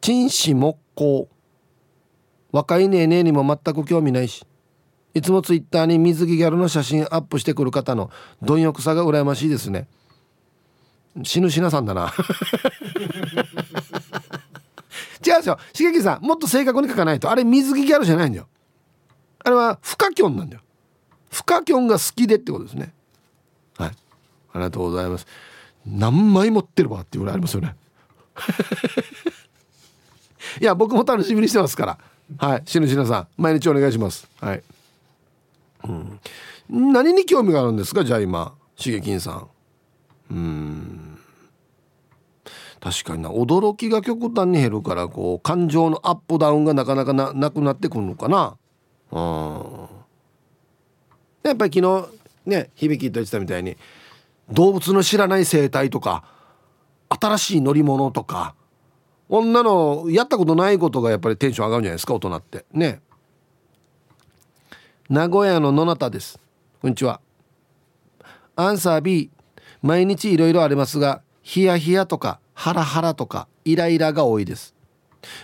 Speaker 1: 陳氏木工。若いねえねえにも全く興味ないしいつもツイッターに水着ギャルの写真アップしてくる方の貪欲さが羨ましいですね。死ぬしなさんだな。違うんですよ。茂樹さんもっと正確に書かないと。あれ水着ギャルじゃないんだよ。あれはフカキョンなんだよ。フカキョンが好きでってことですね。はい。ありがとうございます。何枚持ってるわっていうぐらいありますよね。いや僕も楽しみにしてますから。はい。しぬしなさん毎日お願いします。はい。うん。何に興味があるんですかじゃあ今しげきんさん。うん。確かにな。驚きが極端に減るからこう感情のアップダウンがなかなかななくなってくるのかな。うん。やっぱり昨日ね響と言ってたみたいに動物の知らない生態とか新しい乗り物とか女のやったことないことがやっぱりテンション上がるんじゃないですか大人って。ね。名古屋の野中です。こんにちは。アンサー B 毎日いろいろありますがヒヤヒヤとかハラハラとかイライラが多いです。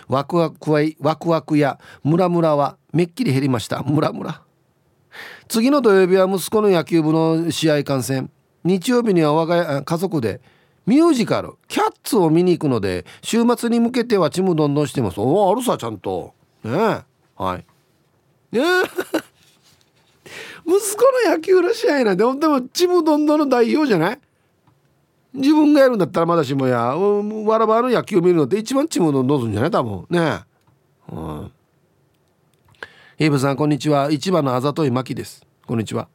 Speaker 1: ワクワクはワクワクやムラムラはめっきり減りました。ムラムラ。次の土曜日は息子の野球部の試合観戦。日曜日には我が家族でミュージカル「キャッツ」を見に行くので週末に向けてはちむどんどんしてます。おおあるさちゃんと。ねえ。はい。ね 息子の野球の試合なんてでもちむどんどんの代表じゃない？自分がやるんだったらまだしもやわらばの野球を見るのって一番チームのどすんじゃない多分。ね。えうん。イブさんこんにちは。市場のあざといまきです。こんにちは。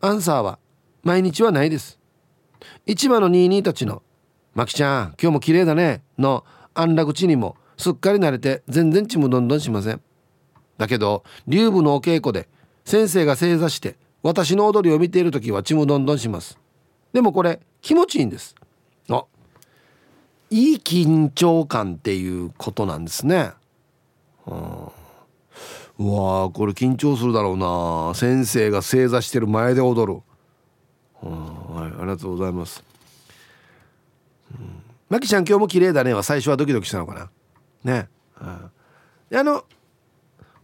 Speaker 1: アンサーは毎日はないです。市場のニーニーたちの「まきちゃん今日も綺麗だね」の安楽地にもすっかり慣れて全然ちむどんどんしません。だけど竜部のお稽古で先生が正座して私の踊りを見ている時はちむどんどんします。でもこれ気持ちいいんです。あいい緊張感っていうことなんですね、うん、うわこれ緊張するだろうな。先生が正座してる前で踊る、うん、はい、ありがとうございます、うん、マキちゃん今日も綺麗だね。は最初はドキドキしたのかな。ね、うん、あの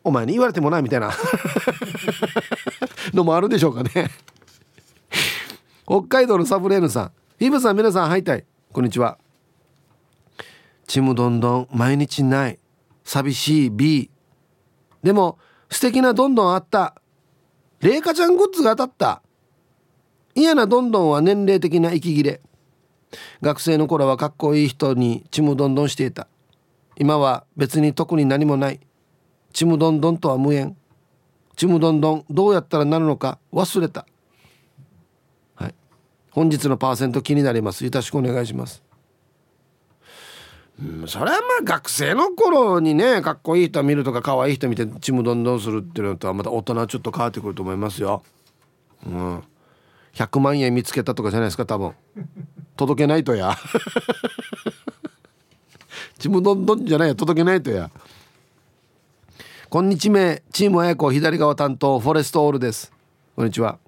Speaker 1: お前に言われてもないみたいな。のもあるでしょうかね。北海道のサブレーヌさん。ヒブさん皆さんはいたい。こんにちは。ちむどんどん毎日ない。寂しい B でも素敵などんどんあった。麗華ちゃんグッズが当たった。嫌などんどんは年齢的な息切れ。学生の頃はかっこいい人にちむどんどんしていた。今は別に特に何もない。ちむどんどんとは無縁。ちむどんどんどうやったらなるのか忘れた。本日のパーセント気になります。よろしくお願いします。うん、それはまあ学生の頃にねかっこいい人見るとか可愛い人見てちむどんどんするっていうのとはまた大人はちょっと変わってくると思いますよ。うん、100万円見つけたとかじゃないですか多分。届けないとや。ちむどんどんじゃないや届けないとや。こんにちはチームあやこ左側担当フォレストオールです。こんにちは。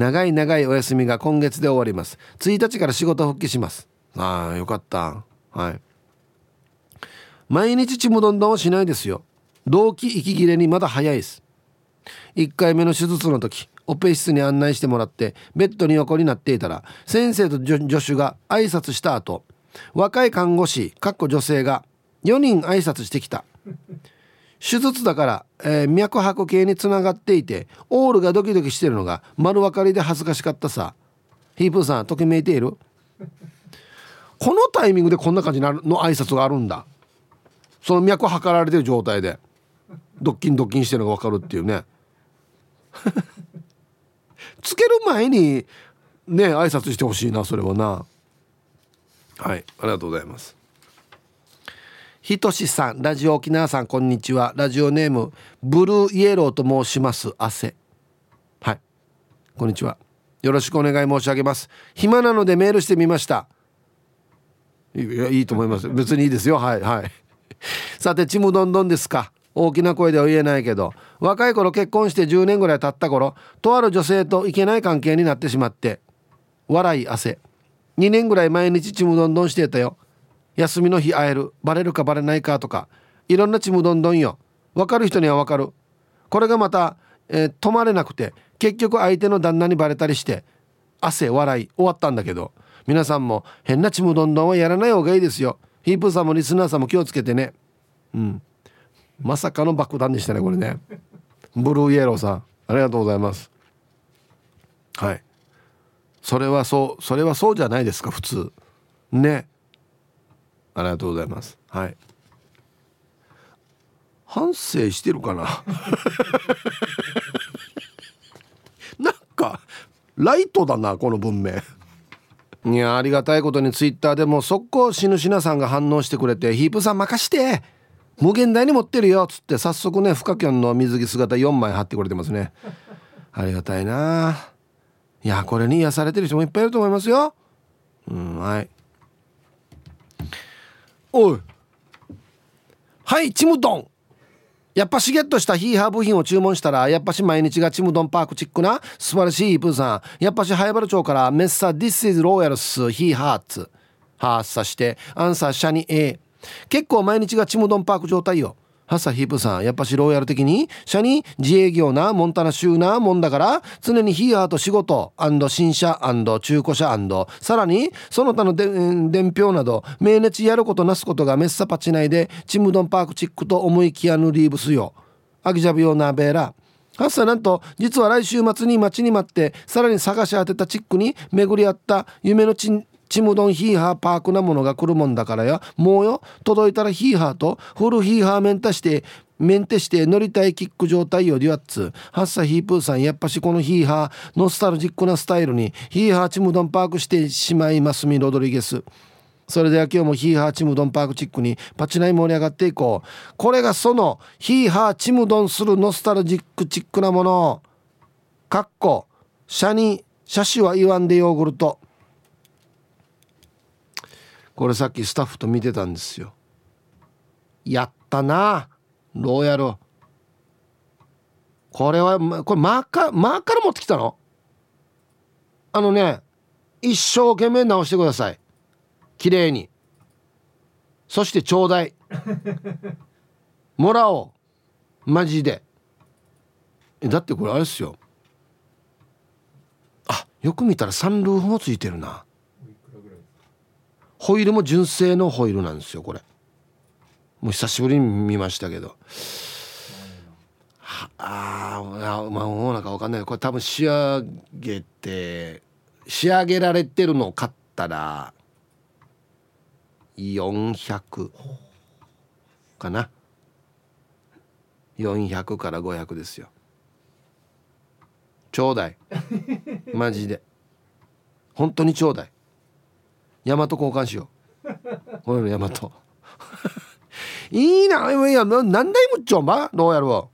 Speaker 1: 長い長いお休みが今月で終わります。1日から仕事復帰します。ああよかった。はい。毎日ちむどんどんはしないですよ。動機息切れにまだ早いです。1回目の手術の時オペ室に案内してもらってベッドに横になっていたら先生と助手が挨拶した後若い看護師かっこ女性が4人挨拶してきた。手術だから、えー、脈拍系につながっていてオールがドキドキしてるのが丸分かりで恥ずかしかったさ。ヒープーさんときめいている？このタイミングでこんな感じの挨拶があるんだ。その脈測られてる状態でドッキンドッキンしてるのが分かるっていうね。つける前にね挨拶してほしいなそれはな。はいありがとうございます。ひとしさんラジオ沖縄さんこんにちは。ラジオネームブルーイエローと申します汗はい。こんにちは。よろしくお願い申し上げます。暇なのでメールしてみました。いやいいと思います。別にいいですよ。はいはい。さてちむどんどんですか。大きな声では言えないけど若い頃結婚して10年ぐらい経った頃とある女性といけない関係になってしまって笑い汗2年ぐらい毎日ちむどんどんしてたよ。休みの日会えるバレるかバレないかとかいろんなちむどんどんよ。分かる人には分かる。これがまた、えー、止まれなくて結局相手の旦那にバレたりして汗笑い終わったんだけど皆さんも変なちむどんどんはやらない方がいいですよ。ヒープさんもリスナーさんも気をつけてね。うん。まさかの爆弾でしたねこれね。ブルーイエローさん。ありがとうございます。はい。それはそうそれはそうじゃないですか普通。ね。ありがとうございます。はい。反省してるかな？なんかライトだなこの文明。いやありがたいことにツイッターでも速攻死ぬしなさんが反応してくれて「ヒープさん任して無限大に持ってるよ」っつって早速ねフカキョンの水着姿4枚貼ってくれてますね。ありがたいな。いやこれに癒されてる人もいっぱいいると思いますよ。うんはいおい。はいちむどん。やっぱしゲットしたヒーハー部品を注文したらやっぱし毎日がちむどんパークチックな素晴らしいプーさん。やっぱし早原町からメッサ This is Royals ヒーハーツ。発さしてアンサーシャニ A 結構毎日がちむどんパーク状態よ。ハッサヒープさんやっぱしローヤル的に社に自営業なモンタナ州なもんだから常にヒーハーと仕事新車中古車さらにその他の伝票など命熱やることなすことがメッサパチ内でチムドンパークチックと思いきやぬリーブスよ。アギジャビオナベーラハッサなんと実は来週末に待ちに待ってさらに探し当てたチックに巡り合った夢のちちむどんヒーハーパークなものが来るもんだからやもうよ。届いたらヒーハーとフルヒーハーメンタしてメンテして乗りたいキック状態よりはっつ。ハッサヒープーさんやっぱしこのヒーハーノスタルジックなスタイルにヒーハーチムドンパークしてしまいますみロドリゲス。それでは今日もヒーハーチムドンパークチックにパチナイ盛り上がっていこう。これがそのヒーハーチムドンするノスタルジックチックなもの。かっこシャにシャシは言わんでヨーグルト。これさっきスタッフと見てたんですよ。やったなローヤル。これはこれマーカーマーカー持ってきたの？あのね一生懸命直してください。綺麗に。そしてちょうだいもらおう。マジで。だってこれあれですよ。あよく見たらサンルーフもついてるな。ホイールも純正のホイールなんですよこれ。もう久しぶりに見ましたけど。ああまあもうなんか分かんない。これ多分仕上げて仕上げられてるのを買ったら400かな。400から500ですよ。ちょうだい。マジで。本当にちょうだい。大和交換しようこれの大和いいないや何台もっちょんばどうやろ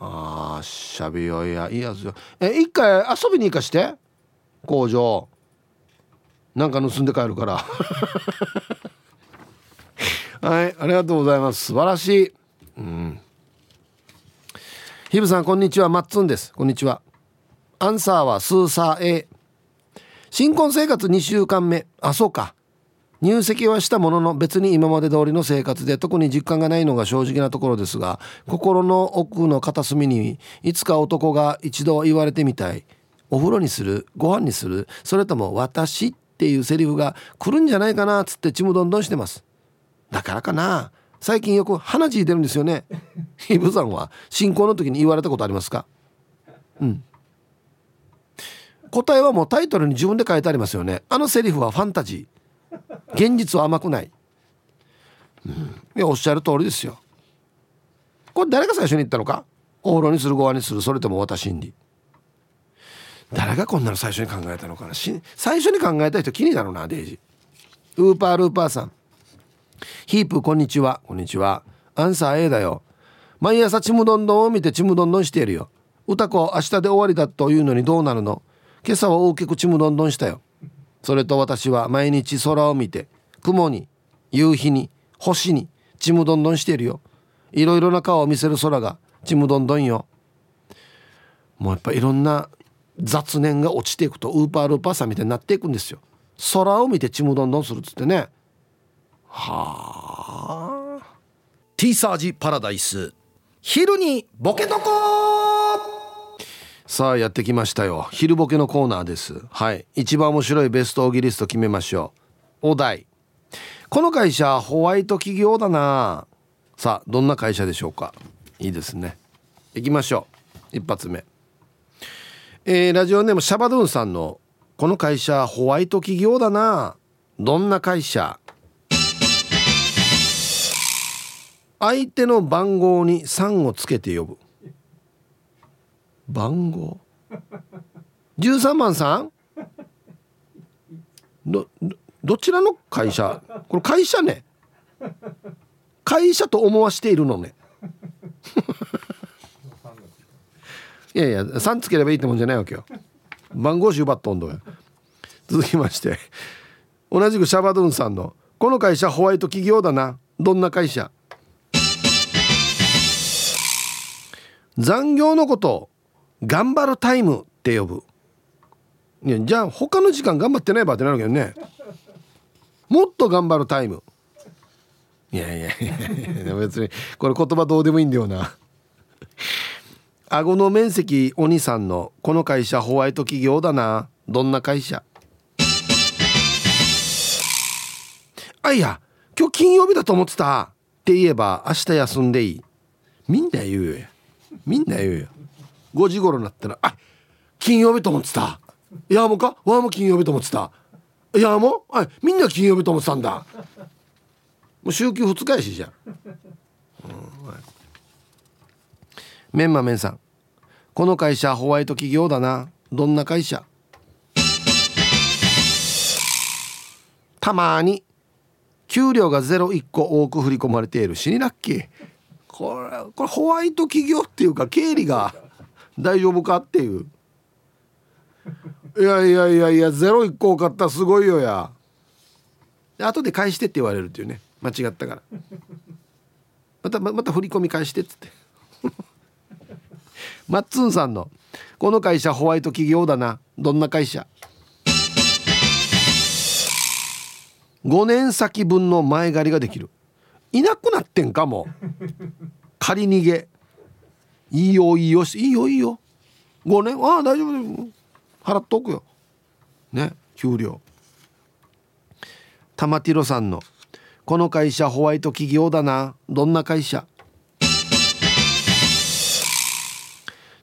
Speaker 1: うああしゃべよいやいいやつよえ一回遊びに行かして工場なんか盗んで帰るからはいありがとうございます素晴らしいうんヒブさんこんにちはマッツンですこんにちはアンサーはスーサー A 新婚生活2週間目。あそうか。入籍はしたものの別に今まで通りの生活で特に実感がないのが正直なところですが心の奥の片隅にいつか男が一度言われてみたい。お風呂にするご飯にするそれとも私っていうセリフが来るんじゃないかなっつってちむどんどんしてます。だからかな。最近よく鼻血出るんですよね。イブさんは新婚の時に言われたことありますか？うん。答えはもうタイトルに自分で書いてありますよね。あのセリフはファンタジー。現実は甘くない、うん、いおっしゃる通りですよ。これ誰が最初に言ったのか？お風呂にするご飯にする。それとも私に。誰がこんなの最初に考えたのかな。最初に考えた人気になるなデイジウーパールーパーさん。ヒープこんにちは。こんにちは。アンサー A だよ。毎朝ちむどんどんを見てちむどんどんしているよ。歌子明日で終わりだというのにどうなるの？今朝は大きくちむどんどんしたよ。それと私は毎日空を見て雲に夕日に星にちむどんどんしているよ。いろいろな顔を見せる空がちむどんどんよ。もうやっぱいろんな雑念が落ちていくとウーパールーパーさんみたいになっていくんですよ。空を見てちむどんどんするっつってね。はあ。T サージパラダイス。昼にボケとこさあやってきましたよ。昼ボケのコーナーです。はい。一番面白いベストオギリスト決めましょう。お題。この会社ホワイト企業だな。さあどんな会社でしょうか。いいですね。行きましょう。一発目。えー、ラジオネームシャバドゥンさんのこの会社ホワイト企業だな。どんな会社。相手の番号に3をつけて呼ぶ。番号。13番さん？どどちらの会社？これ会社ね。会社と思わしているのね。いやいや3つければいいってもんじゃないわけよ。番号集奪っとんど続きまして。同じくシャバドゥンさんの「この会社ホワイト企業だな。どんな会社?」残業のことを頑張るタイムって呼ぶ。いやじゃあ他の時間頑張ってないばってなるけどね。もっと頑張るタイム。いやいやいや別にこれ言葉どうでもいいんだよな。顎の面積お兄さんのこの会社ホワイト企業だな。どんな会社？あいや今日金曜日だと思ってた。って言えば明日休んでいい。みんな言うよ。みんな言うよ。5時頃になったら「あ金曜日と思ってた」「いやもうか？わも金曜日と思ってた」「いやも？うあみんな金曜日と思ってたんだ」もう週休2日やしじゃん、うんはい、メンマメンさん。この会社ホワイト企業だな。どんな会社？たまに。給料がゼロ1個多く振り込まれている。死にラッキー。これこれホワイト企業っていうか経理が大丈夫かっていう。いやいやいやいやゼロ1個多かったらすごいよや。後で返してって言われるっていうね。間違ったから。またまた振り込み返してっつって。マッツンさんの「この会社ホワイト企業だな。どんな会社?」5年先分の前借りができる。いなくなってんかも。借り逃げ。いいよいいよ。いいよいいよ。5年ああ大丈夫払っとくよ。ね給料。玉ティロさんの「この会社ホワイト企業だな。どんな会社?」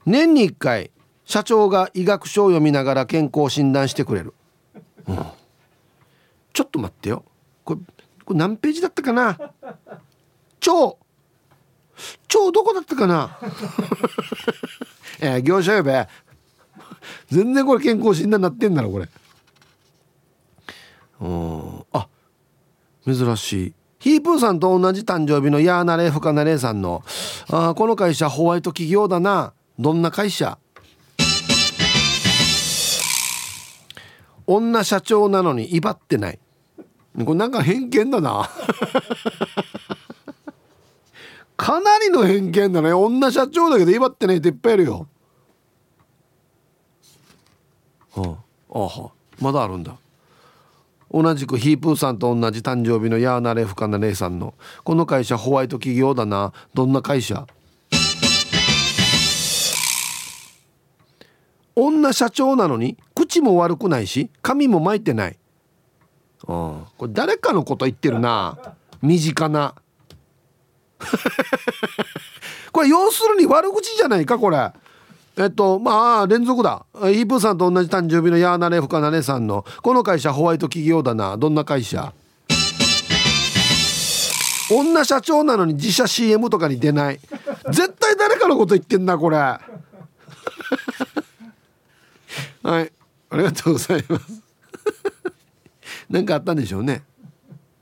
Speaker 1: 年に1回社長が医学書を読みながら健康診断してくれる、うん、ちょっと待ってよ。これこれ何ページだったかな？超超どこだったかな。えー、業者呼べ。全然これ健康診断なってんだろこれ。うん。あ珍しい。ヒープーさんと同じ誕生日のヤーナレーフカナレーさんのあこの会社ホワイト企業だな。どんな会社？女社長なのに威張ってない。これなんか偏見だな。かなりの偏見だね。女社長だけど威張ってないっていっぱいいるよ。はあ、ああまだあるんだ。同じくヒープーさんと同じ誕生日のヤーナレフカナレイさんの。この会社ホワイト企業だな。どんな会社？女社長なのに口も悪くないし髪も巻いてない。あ。これ誰かのこと言ってるな。身近な これ要するに悪口じゃないかこれ。えっとまあ連続だ。ヒープーさんと同じ誕生日のヤーナレフカナネさんのこの会社ホワイト企業だな。どんな会社？女社長なのに自社 CM とかに出ない。絶対誰かのこと言ってんなこれ。はい。ありがとうございます。何かあったんでしょうね。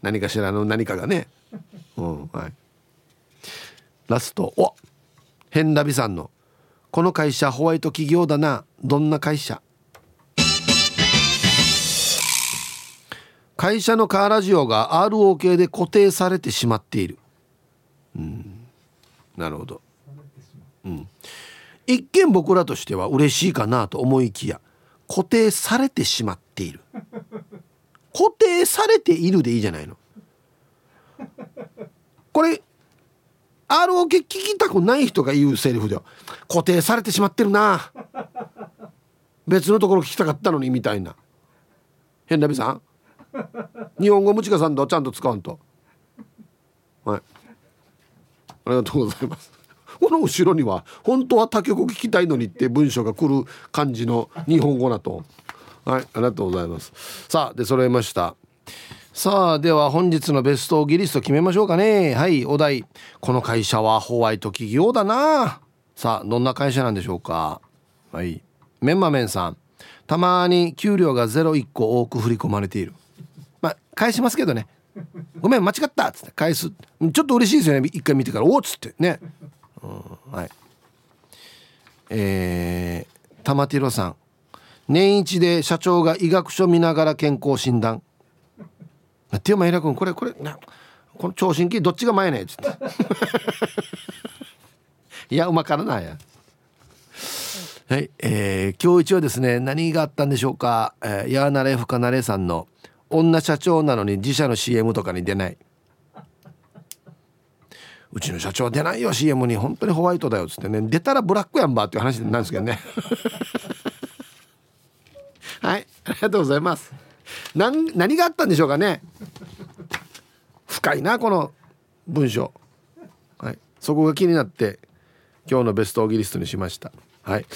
Speaker 1: 何かしらの何かがね。うんはい。ラスト。お変ラビさんの「この会社ホワイト企業だな。どんな会社?」会社のカーラジオが ROK で固定されてしまっている。うん。なるほど、うん、一見僕らとしては嬉しいかなと思いきや固定されてしまっている。固定されているでいいじゃないの。これ ROK 聞きたくない人が言うセリフでは固定されてしまってるな。別のところ聞きたかったのにみたいな。変なびさん日本語ムチカさんとちゃんと使わんと。はい。ありがとうございます。この後ろには本当は他局聞きたいのにって文章が来る感じの日本語だと。はい。ありがとうございます。さあで揃えました。さあでは本日のベストギリスト決めましょうかね。はいお題。この会社はホワイト企業だな。さあどんな会社なんでしょうか。はい。メンマメンさん。たまに給料がゼロ1個多く振り込まれている。まあ返しますけどね。ごめん間違ったっつって。返す。ちょっと嬉しいですよね。一回見てから。おっつって。ね、うん、はい。えー、玉ティロさん。年一で社長が医学書見ながら健康診断。ってよマイラ君これこれなこの聴診器どっちが前ねっつって。いやうまからないや。はい、えー、今日一はですね何があったんでしょうか、えー、やーなれふかなれさんの女社長なのに自社の CM とかに出ない。うちの社長は出ないよ CM に。本当にホワイトだよっつってね。出たらブラックやんばっていう話なんですけどね。はいありがとうございます何何があったんでしょうかね。深いなこの文章。はい。そこが気になって今日のベストオギリストにしました。はい。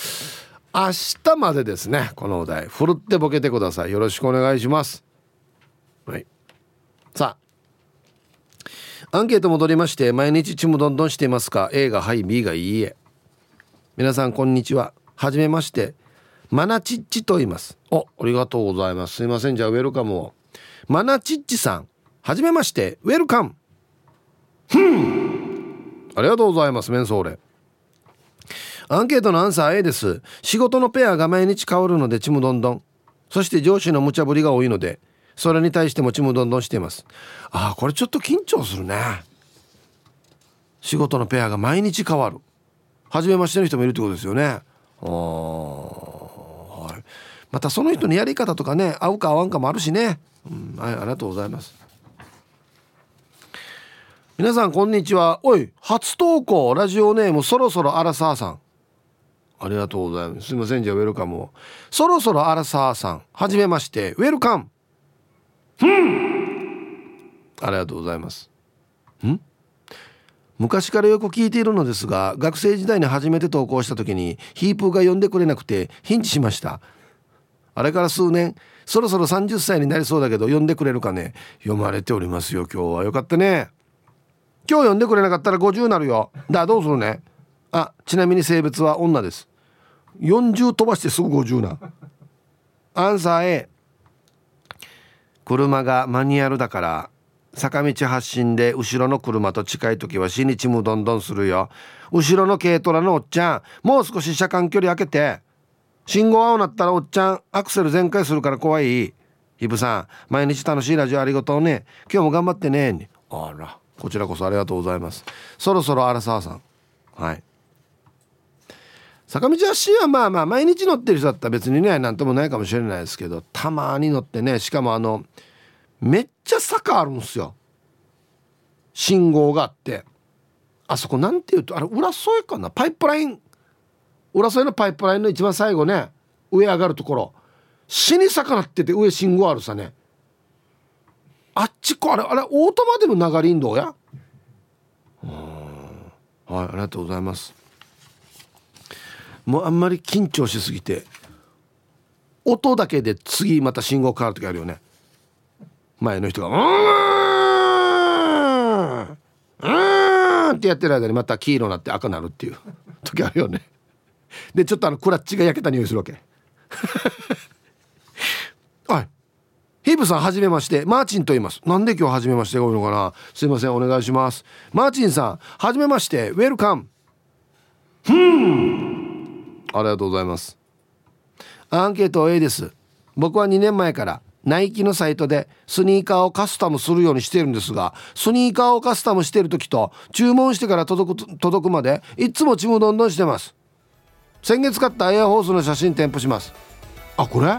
Speaker 1: 明日までですねこのお題。ふるってボケてください。よろしくお願いします。はい。さあ。アンケート戻りまして毎日ちむどんどんしていますか？A がはい B がいいえ。皆さんこんにちは。はじめまして。マナチッチと言います。お。ありがとうございます。すいません。じゃあウェルカムを。マナチッチさんはじめまして。ウェルカム。ふん。ありがとうございますメンソーレ。アンケートのアンサー A です。仕事のペアが毎日変わるのでちむどんどん。そして上司の無茶ぶりが多いのでそれに対してもちむどんどんしています。ああこれちょっと緊張するね。仕事のペアが毎日変わる。初めましての人もいるってことですよね。ああはいまたその人のやり方とかね合うか合わんかもあるしね、うん、はいありがとうございます皆さんこんにちはおい初投稿ラジオネームそろそろアラサーさんありがとうございます。すいません。じゃあ、ウェルカムを。そろそろアラサーさん、はじめまして、ウェルカム。うん。ありがとうございます。ん？昔からよく聞いているのですが、学生時代に初めて投稿した時に、ヒープーが呼んでくれなくて、ヒンチしました。あれから数年、そろそろ30歳になりそうだけど、呼んでくれるかね。読まれておりますよ、今日は。よかったね。今日呼んでくれなかったら50なるよ。だ、どうするね。あ、ちなみに性別は女です。40飛ばしてすぐ50なアンサー A 車がマニュアルだから坂道発進で後ろの車と近い時は死にちむどんどんするよ後ろの軽トラのおっちゃんもう少し車間距離開けて信号青なったらおっちゃんアクセル全開するから怖い。ヒブさん毎日楽しいラジオありがとうね。今日も頑張ってね。あらこちらこそありがとうございます。そろそろ荒沢さん。はい。坂道足はまあまあ毎日乗ってる人だったら別にね何ともないかもしれないですけどたまに乗ってねしかもあのめっちゃ坂あるんですよ。信号があって。あそこなんていうとあれ浦添えかな？パイプライン浦添のパイプラインの一番最後ね上上がるところ。死に逆らってて上信号あるさね。あっちこあれあれオートマでの流れ林道や？はいありがとうございます。もうあんまり緊張しすぎて音だけで次また信号変わる時あるよね。前の人が「うん!ってやってる間にまた黄色になって赤になるっていう時あるよね。でちょっとあのクラッチが焼けた匂いするわけ。はいヒープさんはじめまして。マーチンと言います。なんで今日はじめましてが多いのかな？すいませんお願いします。マーチンさんはじめまして。ウェルカムふん。ありがとうございます。アンケート A です。僕は2年前からナイキのサイトでスニーカーをカスタムするようにしてるんですがスニーカーをカスタムしてる時と注文してから届く届くまでいつもちむどんどんしてます。先月買ったエアホースの写真添付します。あこれ？